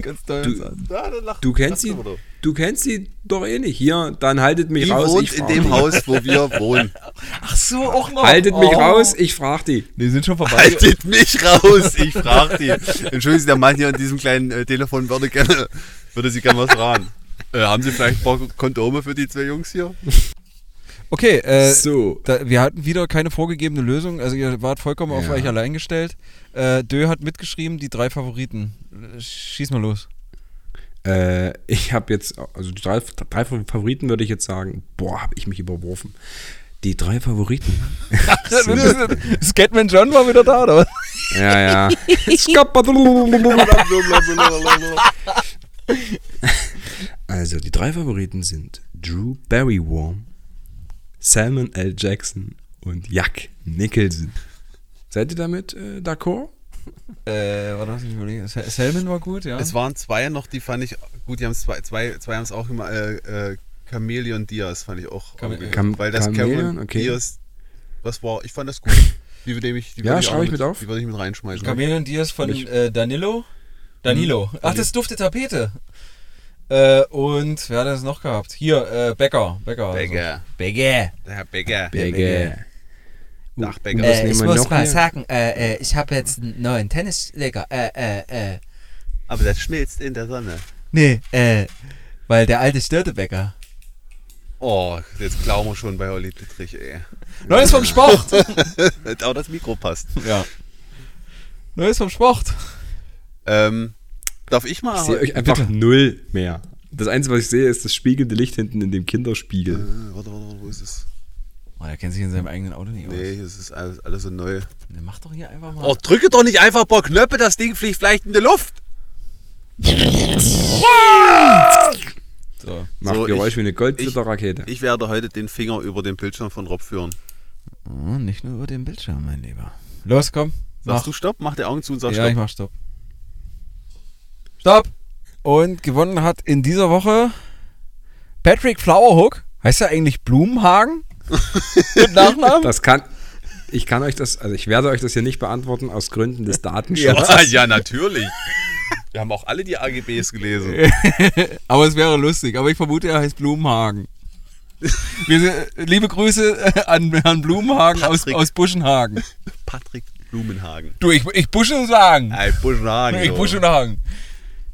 ganz toll. Du- Ja, dann lach- Du kennst sie, doch du kennst sie doch eh nicht. Hier, dann haltet mich Die raus. wohnt ich in dem die. Haus, wo wir wohnen. Ach so, auch noch. Haltet mich Oh. raus, ich frag die. Die sind schon vorbei. Haltet mich raus, ich frag die. Entschuldigen Sie, der Mann hier an diesem kleinen äh, Telefon würde gerne, würde Sie gerne was fragen. Äh, haben Sie vielleicht ein paar Kondome für die zwei Jungs hier? Okay, äh, So. da, wir hatten wieder keine vorgegebene Lösung. Also ihr wart vollkommen auf Ja. euch allein gestellt. Äh, Dö hat mitgeschrieben, die drei Favoriten. Äh, Schieß mal los. Äh, ich habe jetzt, also die drei, drei Favoriten würde ich jetzt sagen, boah, habe ich mich überworfen. Die drei Favoriten. Scatman John war wieder da, oder? ja, ja. Also, die drei Favoriten sind Drew Barrymore, Salmon L. Jackson und Jack Nicholson. Seid ihr damit äh, d'accord? Äh, warte, lass mich überlegen. Sal- Salmon war gut, ja. Es waren zwei noch, die fand ich gut, die haben zwei, zwei, zwei haben es auch gemacht. Äh, äh, Chameleon Diaz fand ich auch. Chame- Cham- weil das Chameleon, okay. Diaz, was war, ich fand das gut. Die würde ich, die Ja, würde ich ich mit auf. Die würde ich mit reinschmeißen. Chameleon Diaz von Ich- äh, Danilo. Danilo. Ach, das dufte Tapete. Äh, und wer hat das noch gehabt? Hier, äh, Becker. Becker. also. Becker. Becker. Der Herr Becker. Bege. Dachbecker. Äh, ich muss mal hier? sagen, äh, äh, ich habe jetzt einen neuen Tennisschläger. Äh, äh, äh. Aber das schmilzt in der Sonne. Nee, äh, weil der alte Störtebecker. Oh, jetzt glauben wir schon bei Olli Dittrich, ey. Neues vom Sport. Auch das Mikro passt. ja. Neues vom Sport. Ähm, darf ich mal? Ich sehe euch einfach null mehr. Das Einzige, was ich sehe, ist das spiegelnde Licht hinten in dem Kinderspiegel. Äh, warte, warte, warte, wo ist es? Oh, er kennt sich in seinem eigenen Auto nicht aus. Nee, es ist alles, alles so neu. Nee, mach doch hier einfach mal. Oh, drücke doch nicht einfach ein paar Knöpfe, das Ding fliegt vielleicht in die Luft. So. Macht So, Geräusch ich- wie eine Goldflitterrakete. Ich werde heute den Finger über den Bildschirm von Rob führen. Oh, nicht nur über den Bildschirm, mein Lieber. Los, komm. Sagst Mach. du Stopp? Mach die Augen zu und sag ja, ich Stopp. mach Stopp. Stopp! Und gewonnen hat in dieser Woche Patrick Flowerhook. Heißt er eigentlich Blumenhagen? Mit Nachnamen? Das kann. Ich kann euch das, also ich werde euch das hier nicht beantworten aus Gründen des Datenschutzes. Ja, ja, natürlich. Wir haben auch alle die AGBs gelesen. Aber es wäre lustig. Aber ich vermute, er heißt Blumenhagen. Wir sind, liebe Grüße an Herrn Blumenhagen aus, Patrick. aus Buschenhagen. Patrick Blumenhagen. Du, ich, ich Buschenhagen. Ey, Buschenhagen. Ich so. Buschenhagen.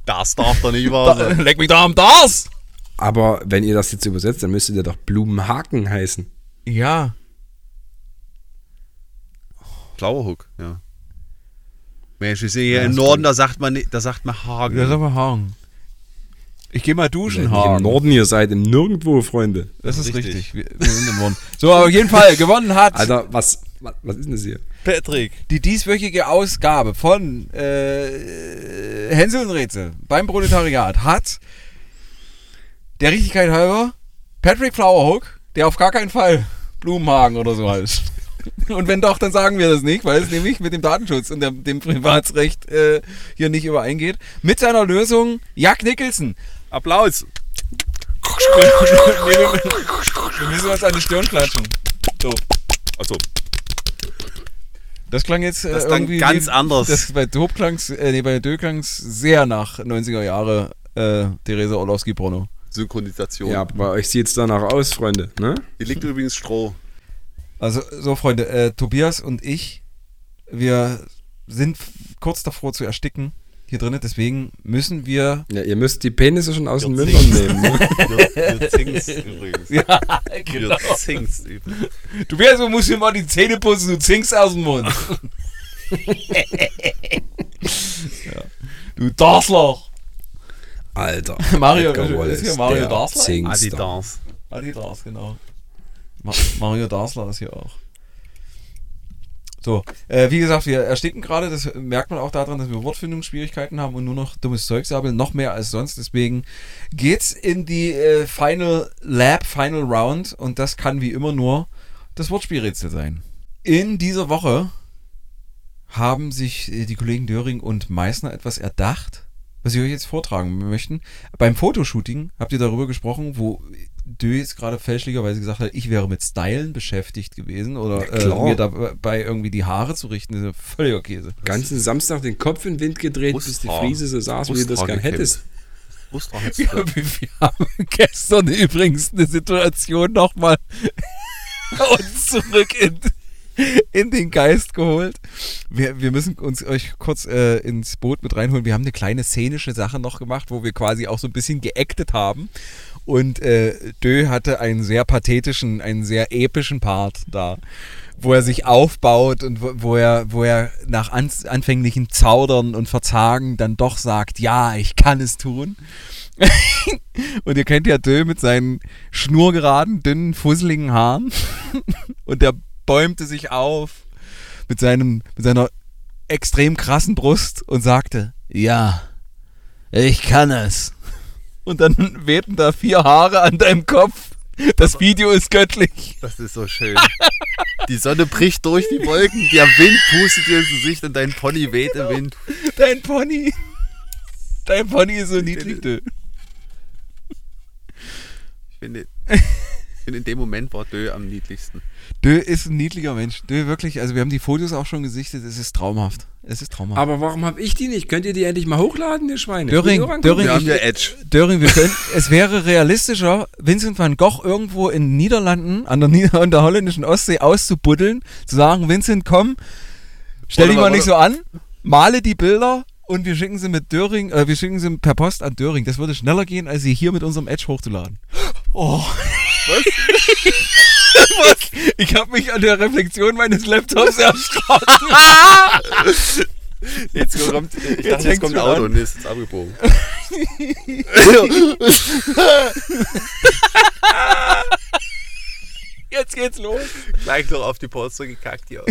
Das darf doch nicht wahr Da, sein. leck mich da am Das! Aber wenn ihr das jetzt übersetzt, dann müsstet ihr doch Blumenhaken heißen. Ja. Flowerhook, ja. Mensch, wir sind hier im Norden, da sagt man, da sagt man Hagen. Ja, sag mal Hagen. Ich geh mal duschen, Wenn ihr Hagen. im Norden ihr seid, im Nirgendwo, Freunde. Das ist Richtig. richtig. Wir, wir sind im Norden. So, aber auf jeden Fall, gewonnen hat Alter, was, was, ist denn das hier? Patrick. die dieswöchige Ausgabe von äh, Hänsel und Rätsel beim Proletariat hat der Richtigkeit halber Patrick Flowerhook, der auf gar keinen Fall Blumenhagen oder so heißt. Und wenn doch, dann sagen wir das nicht, weil es nämlich mit dem Datenschutz und dem, dem Privatsrecht äh, hier nicht übereingeht. Mit seiner Lösung Jack Nicholson. Applaus. Wir müssen uns an die Stirn klatschen. So. Achso, Das klang jetzt äh, Das klang irgendwie ganz wie, anders. Das bei Dope klang's, äh, nee, bei Dö klang's sehr nach 90er Jahre äh, Theresa Orlowski Porno. Synchronisation. Ja, bei euch sieht's danach aus, Freunde. Ne? Hier liegt übrigens Stroh. Also so Freunde, äh, Tobias und ich, wir sind kurz davor zu ersticken hier drinnen, deswegen müssen wir Ja, ihr müsst die Penisse schon aus den Mündern nehmen. Ne? Wir, zingst übrigens. ja, Wir zingst übrigens. Du musst dir mal die Zähne putzen, du zinkst aus dem Mund. ja. Du Darsloch. Alter. Mario, Edgar ist Wallace, hier Mario Darsler? Adidas. Adidas, genau. Ma Mario Darsler ist hier auch. So, äh, wie gesagt, wir ersticken gerade, das merkt man auch daran, dass wir Wortfindungsschwierigkeiten haben und nur noch dummes Zeug sabeln, noch mehr als sonst. Deswegen geht's in die äh, Final Lab, Final Round und das kann wie immer nur das Wortspielrätsel sein. In dieser Woche haben sich äh, die Kollegen Döring und Meißner etwas erdacht, was wir euch jetzt vortragen möchten. Beim Fotoshooting habt ihr darüber gesprochen, wo Dö jetzt gerade fälschlicherweise gesagt hat, ich wäre mit Stylen beschäftigt gewesen oder Ja, äh, mir dabei irgendwie die Haare zu richten. Das ist ja völliger Käse. Ganzen Samstag den Kopf in den Wind gedreht, bis die Brusthaar. Friese so saß, wie du das Brusthaar gern hättest. Brusthaar drin. wir haben gestern übrigens eine Situation nochmal uns zurück in, in den Geist geholt. Wir, wir müssen uns euch kurz äh, ins Boot mit reinholen. Wir haben eine kleine szenische Sache noch gemacht, wo wir quasi auch so ein bisschen geactet haben. Und äh, Dö hatte einen sehr pathetischen, einen sehr epischen Part da, wo er sich aufbaut und wo, wo er, wo er nach an, anfänglichen Zaudern und Verzagen dann doch sagt, ja, ich kann es tun. und ihr kennt ja Dö mit seinen schnurgeraden, dünnen, fusseligen Haaren. und der bäumte sich auf mit, seinem, mit seiner extrem krassen Brust und sagte, ja, ich kann es. Und dann wehten da vier Haare an deinem Kopf. Das Video ist göttlich. Das ist so schön. Die Sonne bricht durch die Wolken, der Wind pustet dir ins Gesicht und dein Pony weht im Wind. Dein Pony. Dein Pony ist so niedlich. Dö. Ich finde, ich finde, in dem Moment war Dö am niedlichsten. Dö ist ein niedlicher Mensch. Dö wirklich, also wir haben die Fotos auch schon gesichtet. Es ist traumhaft. Es ist traumhaft. Aber warum habe ich die nicht? Könnt ihr die endlich mal hochladen, ihr Schweine? Döring, Döring, Wir haben ja Edge. Döring, wir können, es wäre realistischer, Vincent van Gogh irgendwo in den Niederlanden, an der, Nieder an der holländischen Ostsee auszubuddeln, zu sagen, Vincent, komm, stell dich mal mal- nicht so an, male die Bilder und wir schicken sie mit Döring, äh, wir schicken sie per Post an Döring. Das würde schneller gehen, als sie hier mit unserem Edge hochzuladen. Oh. Was? Was? Ich habe mich an der Reflexion meines Laptops erschrocken. Jetzt kommt, ich dachte, jetzt kommt ein Auto und ist jetzt abgebogen. Jetzt geht's los. Gleich noch auf die Polster gekackt hier.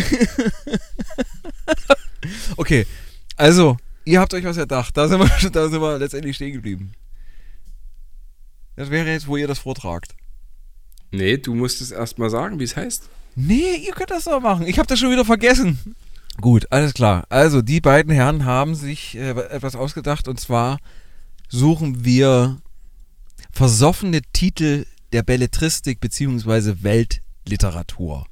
Okay, also, ihr habt euch was erdacht. Da sind wir, da sind wir letztendlich stehen geblieben. Das wäre jetzt, wo ihr das vortragt. Nee, du musst es erst mal sagen, wie es heißt. Nee, ihr könnt das doch machen. Ich habe das schon wieder vergessen. Gut, alles klar. Also, die beiden Herren haben sich äh, etwas ausgedacht und zwar suchen wir versoffene Titel der Belletristik bzw. Weltliteratur.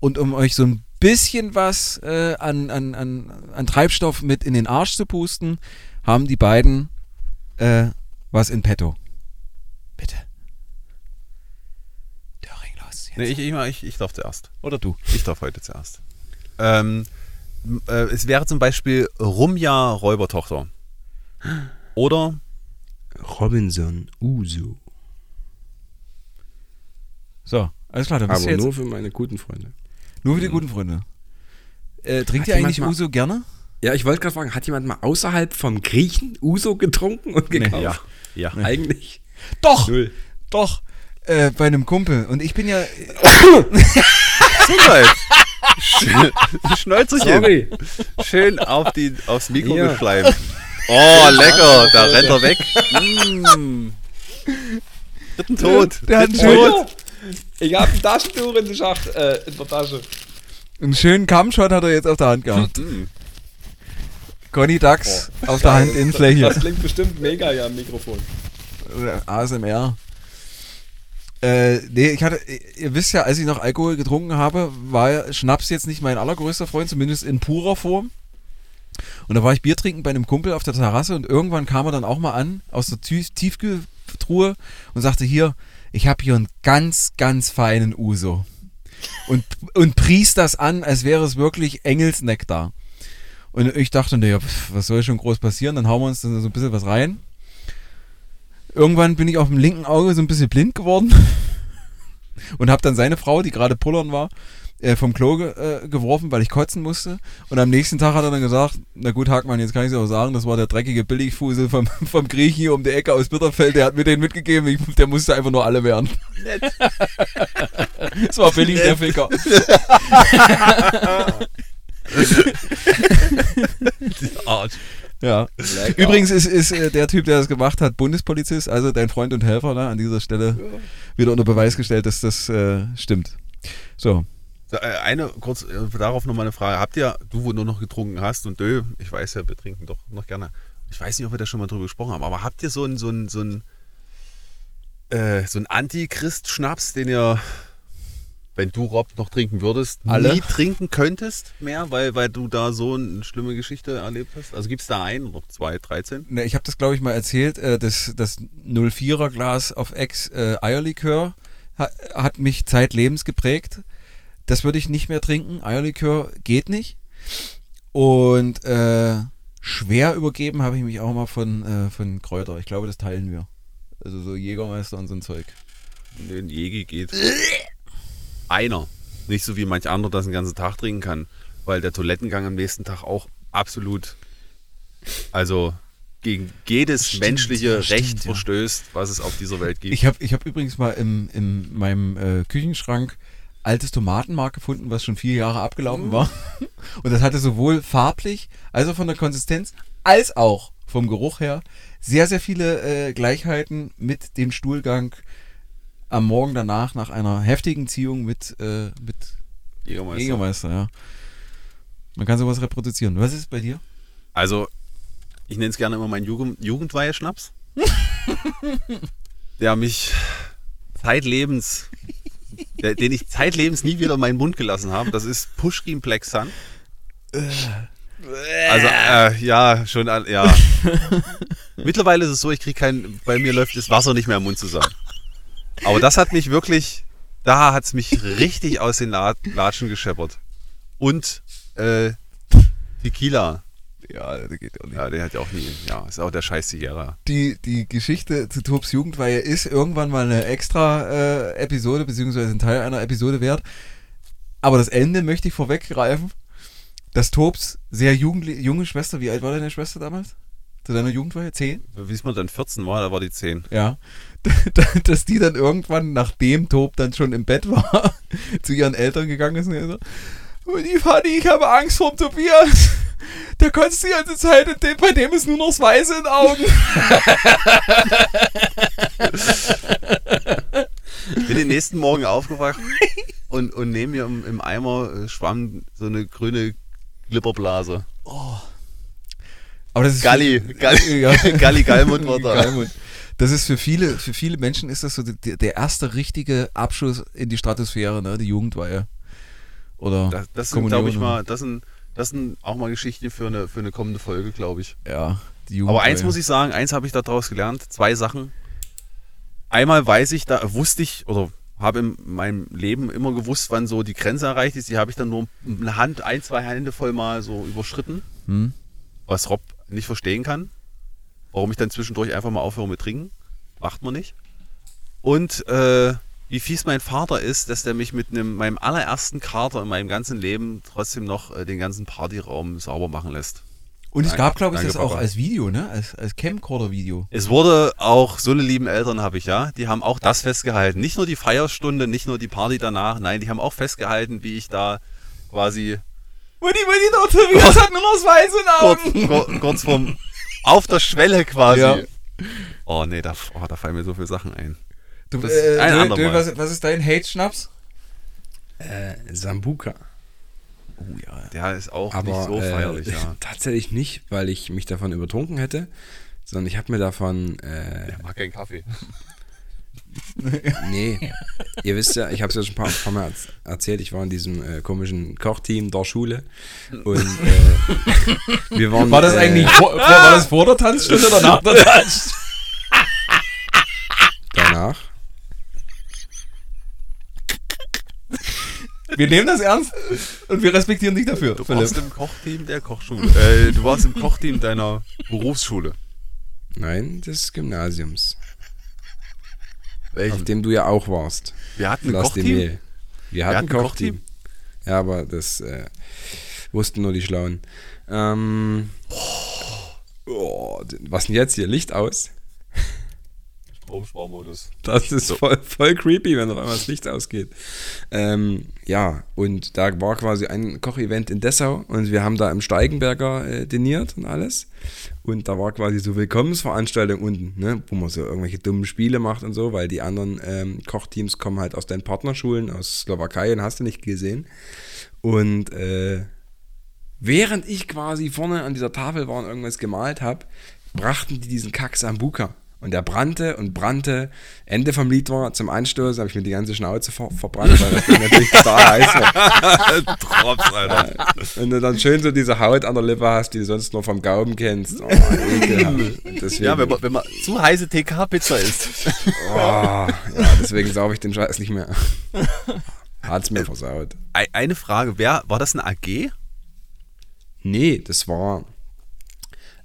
Und um euch so ein bisschen was äh, an, an, an, an Treibstoff mit in den Arsch zu pusten, haben die beiden äh, was in petto. Bitte. Nee, ich, ich, ich, ich darf zuerst. Oder du. Ich darf heute zuerst. Ähm, äh, es wäre zum Beispiel Rumja Räubertochter. Oder Robinson Uso. So, alles klar, dann bist Aber du jetzt nur für meine guten Freunde. nur für die guten Freunde. Äh, trinkt Hat ihr eigentlich jemand mal- Uso gerne? Ja, ich wollte gerade fragen, hat jemand mal außerhalb vom Griechen Uso getrunken und gekauft? ja. Eigentlich. Doch, Null. doch. Äh, bei einem Kumpel. Und ich bin ja. Gesundheit. Sch- Schnäuzerchen. Sorry. Schön auf die, aufs Mikro Ja. geschleimt. Oh, lecker. Da rennt er weg. Mm. Dritten Tod. Der hat einen Tod. Ich habe ein Taschentuch in der Schacht, äh, in der Tasche. einen schönen Kammshot hat er jetzt auf der Hand gehabt. Mm. Conny Dax auf der Hand in Fläche. Das klingt bestimmt mega ja am Mikrofon. ASMR. Äh, nee, ich hatte, ihr wisst ja, als ich noch Alkohol getrunken habe, war Schnaps jetzt nicht mein allergrößter Freund, zumindest in purer Form. Und da war ich Bier trinken bei einem Kumpel auf der Terrasse und irgendwann kam er dann auch mal an aus der Tief Tiefkühltruhe und sagte hier, ich habe hier einen ganz, ganz feinen Uso. Und, und pries das an, als wäre es wirklich Engelsnektar. Und ich dachte, naja, was soll schon groß passieren? Dann hauen wir uns dann so ein bisschen was rein. Irgendwann bin ich auf dem linken Auge so ein bisschen blind geworden und habe dann seine Frau, die gerade pullern war, äh, vom Klo äh, geworfen, weil ich kotzen musste. Und am nächsten Tag hat er dann gesagt, na gut, Hackmann, jetzt kann ich es auch sagen, das war der dreckige Billigfusel vom, vom Griechen hier um die Ecke aus Bitterfeld, der hat mir den mitgegeben, ich, der musste einfach nur alle werden. das war billig, der Ficker. Arsch. Ja. Übrigens ist, ist äh, der Typ, der das gemacht hat, Bundespolizist, also dein Freund und Helfer, ne, an dieser Stelle wieder unter Beweis gestellt, dass das äh, stimmt. So. Äh, Eine, kurz äh, darauf nochmal eine Frage. Habt ihr, du wo nur noch getrunken hast und Dö, ich weiß ja, wir trinken doch noch gerne. ich weiß nicht, ob wir da schon mal drüber gesprochen haben, aber habt ihr so einen so einen, so einen, so einen Antichrist-Schnaps, den ihr, wenn du Rob noch trinken würdest, Alle? nie trinken könntest mehr, weil, weil du da so eine schlimme Geschichte erlebt hast? Also gibt es da einen oder zwei, 13? Ne, ich habe das, glaube ich, mal erzählt. Äh, das, das 04er Glas auf Ex äh, Eierlikör ha, hat mich zeitlebens geprägt. Das würde ich nicht mehr trinken. Eierlikör geht nicht. Und äh, schwer übergeben habe ich mich auch mal von, äh, von Kräuter. Ich glaube, das teilen wir. Also so Jägermeister und so ein Zeug. Den Jegi geht. Einer. Nicht so wie manch anderer das den ganzen Tag trinken kann, weil der Toilettengang am nächsten Tag auch absolut, also gegen jedes Stimmt, menschliche ja, Recht stimmt, ja. verstößt, was es auf dieser Welt gibt. Ich habe ich hab übrigens mal im, in meinem äh, Küchenschrank altes Tomatenmark gefunden, was schon vier Jahre abgelaufen war. Und das hatte sowohl farblich, als auch von der Konsistenz, als auch vom Geruch her sehr, sehr viele äh, Gleichheiten mit dem Stuhlgang am Morgen danach nach einer heftigen Ziehung mit, äh, mit Jägermeister. Jägermeister. Ja. Man kann sowas reproduzieren. Was ist bei dir? Also, ich nenne es gerne immer meinen Jugend Jugendweihe-Schnaps. der mich zeitlebens, der, den ich zeitlebens nie wieder in meinen Mund gelassen habe. Das ist Pushkin Black Sun. Also, äh, ja, schon, an- ja. Mittlerweile ist es so, ich kriege kein, bei mir läuft das Wasser nicht mehr im Mund zusammen. Aber das hat mich wirklich, da hat es mich richtig aus den La Latschen gescheppert. Und äh, Tequila. Ja, das geht auch nicht. Ja, den hat ja auch nie. Ja, ist auch der scheiß Sierra. die, die Geschichte zu Tobs Jugendweihe ist irgendwann mal eine extra äh, Episode, beziehungsweise ein Teil einer Episode wert. Aber das Ende möchte ich vorweggreifen, dass Tobs sehr junge Schwester, wie alt war deine Schwester damals? Zu deiner Jugendweihe? Zehn? Wie es man dann 14 war, da war die 10. Ja. Dass die dann irgendwann, nachdem Tob dann schon im Bett war, zu ihren Eltern gegangen ist und gesagt, "Oh, die Fanny, ich habe Angst vor dem Tobias. Der kotzt die ganze Zeit und den, bei dem ist nur noch das Weiße in den Augen. Bin den nächsten Morgen aufgewacht und, und neben mir im, im Eimer äh, schwamm so eine grüne Glibberblase. Aber das ist Galli, Galli, Ja. Galli Galmund war da. Geilmund. Das ist für viele, für viele Menschen ist das so der, der erste richtige Abschuss in die Stratosphäre, ne? Die Jugendweihe. Oder Das, das sind, glaube ich, mal, das sind, das sind auch mal Geschichten für eine, für eine kommende Folge, glaube ich. Ja, Aber eins muss ich sagen, eins habe ich daraus gelernt, zwei Sachen. Einmal weiß ich, da wusste ich oder habe in meinem Leben immer gewusst, wann so die Grenze erreicht ist. Die habe ich dann nur eine Hand, ein, zwei Hände voll mal so überschritten. Hm? was Rob nicht verstehen kann. Warum ich dann zwischendurch einfach mal aufhöre mit Trinken. Macht man nicht. Und äh, wie fies mein Vater ist, dass der mich mit einem, meinem allerersten Kater in meinem ganzen Leben trotzdem noch äh, den ganzen Partyraum sauber machen lässt. Und es Danke- gab, glaube ich, danke, das auch Papa. als Video, ne? Als, als Camcorder-Video. Es wurde auch, so eine lieben Eltern habe ich ja, die haben auch das festgehalten. Nicht nur die Feierstunde, nicht nur die Party danach, nein, die haben auch festgehalten, wie ich da quasi Mutti, Mutti, doch, Tobias hat nur noch das Weiße in den kurz, kur- kurz vorm, auf der Schwelle quasi. Ja. Oh nee, da, oh, da fallen mir so viele Sachen ein. Du, Das äh, ein. Dö, was, was ist dein Hate-Schnaps? Äh, Sambuka. Oh ja. Der ist auch Aber nicht so äh, feierlich, ja. tatsächlich nicht, weil ich mich davon übertrunken hätte, sondern ich habe mir davon, äh, Ich mag keinen Kaffee. nee, ihr wisst ja, ich habe es ja schon ein paar, paar Mal erz- erzählt, ich war in diesem äh, komischen Kochteam der Schule und äh, wir waren... War das äh, eigentlich vor, vor, war das vor der Tanzstunde oder nach der Tanzstunde? danach? Wir nehmen das ernst und wir respektieren dich dafür, Du Philipp. warst im Kochteam der Kochschule. äh, du warst im Kochteam deiner Berufsschule. Nein, des Gymnasiums, auf Welchen? dem du ja auch warst. Wir hatten Lass Kochteam. Mehl. Wir hatten hatten Kochteam? Kochteam. Ja, aber das äh, wussten nur die Schlauen. Ähm, oh, was denn jetzt hier? Licht aus? Stromsparmodus. Das ist voll, voll creepy, wenn auf einmal das Licht ausgeht. Ähm, ja, und da war quasi ein Kochevent in Dessau und wir haben da im Steigenberger äh, diniert und alles. Und da war quasi so Willkommensveranstaltung unten, ne, wo man so irgendwelche dummen Spiele macht und so, weil die anderen ähm, Kochteams kommen halt aus den Partnerschulen, aus Slowakei und hast du nicht gesehen. Und äh, während ich quasi vorne an dieser Tafel war und irgendwas gemalt habe, brachten die diesen Kack Sambuka. Und der brannte und brannte. Ende vom Lied war zum Anstoß, habe ich mir die ganze Schnauze ver verbrannt, weil das Ding natürlich total heiß war. Drops, Alter. Wenn du dann schön so diese Haut an der Lippe hast, die du sonst nur vom Gaumen kennst. Oh. Deswegen, Ja, wenn man, wenn man zu heiße TK-Pizza isst. oh, ja, deswegen saube ich den Scheiß nicht mehr. Hat's mir versaut. Ei- Eine Frage, wer, war das eine AG? Nee, das war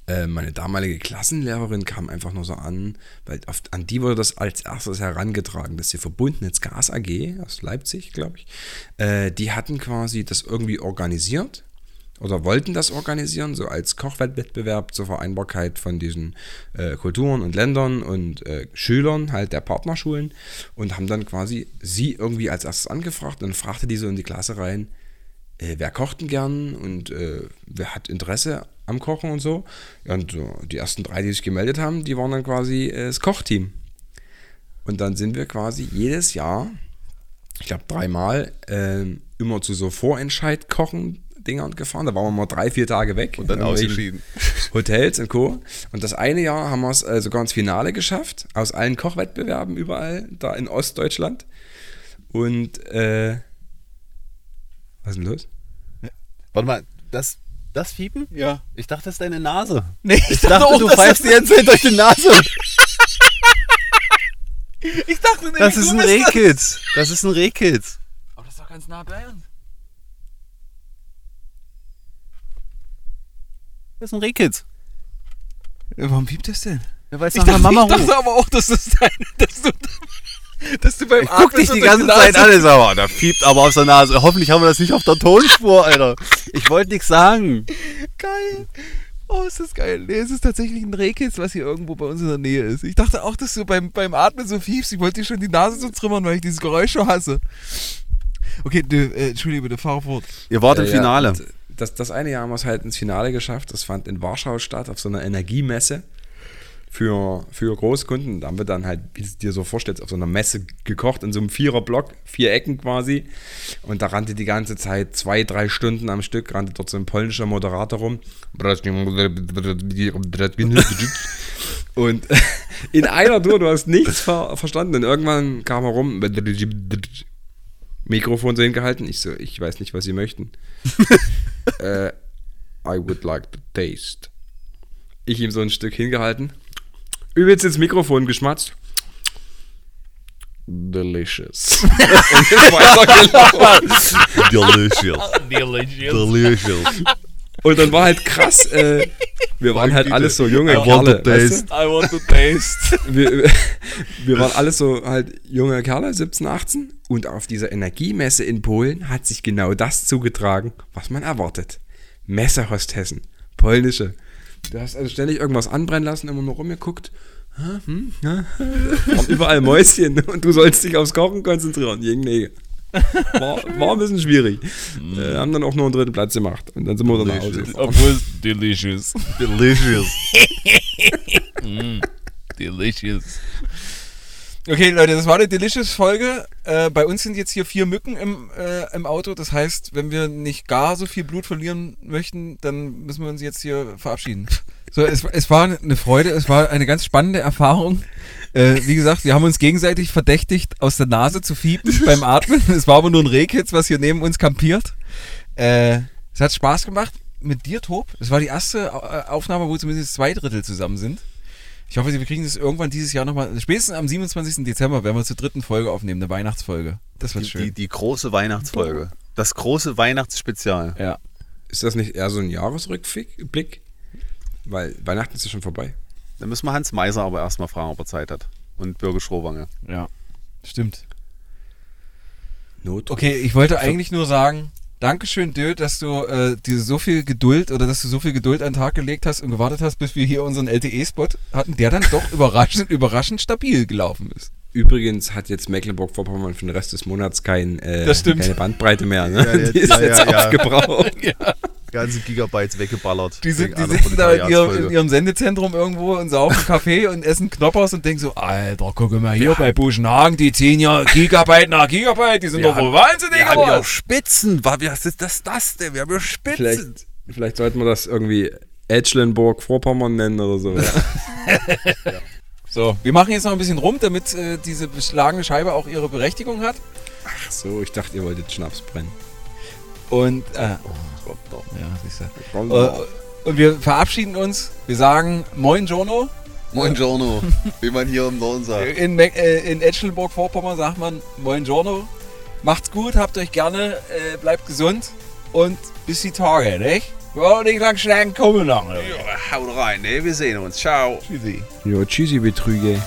äh, meine damalige Klassenlehrerin kam einfach nur so an, weil auf, an die wurde das als erstes herangetragen, dass die Verbundenheits Gas AG aus Leipzig, glaube ich, äh, die hatten quasi das irgendwie organisiert oder wollten das organisieren, so als Kochwettbewerb zur Vereinbarkeit von diesen äh, Kulturen und Ländern und äh, Schülern halt der Partnerschulen und haben dann quasi sie irgendwie als erstes angefragt und fragte die so in die Klasse rein, äh, wer kocht denn gern und äh, wer hat Interesse am Kochen und so. Und die ersten drei, die sich gemeldet haben, die waren dann quasi äh, das Kochteam. Und dann sind wir quasi jedes Jahr, ich glaube dreimal, ähm, immer zu so Vorentscheid-Kochen-Dingern gefahren. Da waren wir mal drei, vier Tage weg. Und dann ausgeschieden. Hotels und Co. Und das eine Jahr haben wir es äh, sogar ins Finale geschafft, aus allen Kochwettbewerben überall, da in Ostdeutschland. Und äh, was ist denn los? Warte mal, das, das Fiepen? Ja. Ich dachte, das ist deine Nase. Nee, ich, Ich dachte, du dass pfeifst die ganze Zeit durch die Nase. Ich dachte nämlich, Das ist du ein. Rehkitz. Das ist ein Rehkitz. Aber das ist doch ganz nah bei uns. Das ist ein Rehkitz. Ja, warum piept das denn? Ja, weil es Ich nach dachte, einer Mama ich dachte aber auch, dass, das deine, dass, du, dass du beim Ich guck dich die ganze Nase- Zeit an, ist aber, da fiebt aber aus der Nase. Hoffentlich haben wir das nicht auf der Tonspur, Alter. Ich wollte nichts sagen. Geil. Oh, ist das geil. Nee, es ist tatsächlich ein Rehkitz, was hier irgendwo bei uns in der Nähe ist. Ich dachte auch, dass du beim, beim Atmen so fiebst. Ich wollte dir schon die Nase so trümmern, weil ich dieses Geräusch schon hasse. Okay, du, äh, entschuldige bitte, fahr fort. Ihr wart im Ja, ja, Finale. und Das, das eine Jahr haben wir es halt ins Finale geschafft. Das fand in Warschau statt, auf so einer Energiemesse für, für Großkunden. Da haben wir dann halt, wie du es dir so vorstellst, auf so einer Messe gekocht, in so einem Viererblock, vier Ecken quasi. Und da rannte die ganze Zeit zwei, drei Stunden am Stück, rannte dort so ein polnischer Moderator rum. Und in einer Tour, du hast nichts ver verstanden. Und irgendwann kam er rum, Mikrofon so hingehalten. Ich so, ich weiß nicht, was Sie möchten. äh, I would like to taste. Ich ihm so ein Stück hingehalten. Übelst ins Mikrofon geschmatzt. Delicious. Weitergelaufen. Delicious. Delicious. Und dann war halt krass, äh, wir waren halt alles so junge I want Kerle. to Weißt I want to taste. du? wir, wir waren alles so halt junge Kerle, 17, 18. Und auf dieser Energiemesse in Polen hat sich genau das zugetragen, was man erwartet. Messehostessen, polnische. Du hast also ständig irgendwas anbrennen lassen, immer nur rumgeguckt. Hm, ja, waren überall Mäuschen und du sollst dich aufs Kochen konzentrieren. Irgendwie. War, war ein bisschen schwierig. Äh, haben dann auch nur einen dritten Platz gemacht. Und dann sind wir dann nach Hause. Obwohl es delicious. Delicious. Delicious. Okay, Leute, das war eine Delicious-Folge. Äh, bei uns sind jetzt hier vier Mücken im, äh, im Auto. Das heißt, wenn wir nicht gar so viel Blut verlieren möchten, dann müssen wir uns jetzt hier verabschieden. So, es, es war eine Freude, es war eine ganz spannende Erfahrung. Äh, wie gesagt, wir haben uns gegenseitig verdächtigt, aus der Nase zu fiepen beim Atmen. Es war aber nur ein Rehkitz, was hier neben uns kampiert. Äh, es hat Spaß gemacht mit dir, Tob. Es war die erste äh, Aufnahme, wo zumindest zwei Drittel zusammen sind. Ich hoffe, wir kriegen das irgendwann dieses Jahr nochmal. Spätestens am 27. Dezember werden wir zur dritten Folge aufnehmen, eine Weihnachtsfolge. Das wird Die, schön. die, die große Weihnachtsfolge. Das große Weihnachtsspezial. ja. Ist das nicht eher so ein Jahresrückblick? Weil Weihnachten ist ja schon vorbei. Da müssen wir Hans Meiser aber erstmal fragen, ob er Zeit hat. Und Birge Schrowange. Ja. Stimmt. Not. Okay, ich wollte eigentlich nur sagen, Dankeschön, Dö, dass du äh, dir so viel Geduld oder dass du so viel Geduld an den Tag gelegt hast und gewartet hast, bis wir hier unseren LTE-Spot hatten, der dann doch überraschend, überraschend stabil gelaufen ist. Übrigens hat jetzt Mecklenburg-Vorpommern für den Rest des Monats kein, äh, keine Bandbreite mehr. Ne? Ja, jetzt- Die ist ja, jetzt ja, ja. Ganze Gigabytes weggeballert. Die, sind, die sitzen da in ihrem, in ihrem Sendezentrum irgendwo und saufen Kaffee und essen Knoppers und denken so, Alter, guck mal hier bei Buschenhagen, die ziehen ja Gigabyte nach Gigabyte, die sind doch wohl wahnsinnig Wir haben ja auch Spitzen. Was ist das, das denn? Wir haben ja Spitzen. Vielleicht, vielleicht sollten wir das irgendwie Edschlenburg-Vorpommern nennen oder so. So, wir machen jetzt noch ein bisschen rum, damit äh, diese beschlagene Scheibe auch ihre Berechtigung hat. Ach so, ich dachte, ihr wolltet Schnaps brennen. Und, äh, oh, ja, siehst du. Äh, und wir verabschieden uns. Wir sagen Moin Jono. Moin Giorno, wie man hier im Norden sagt. In, äh, in Etschelburg-Vorpommern sagt man Moin Giorno. Macht's gut, habt euch gerne, äh, bleibt gesund und bis die Tage, nicht? Ja, nicht lang schlagen, kommen noch. Haut rein, ne? Wir sehen uns. Ciao. Tschüssi. Jo, tschüssi, Betrüge.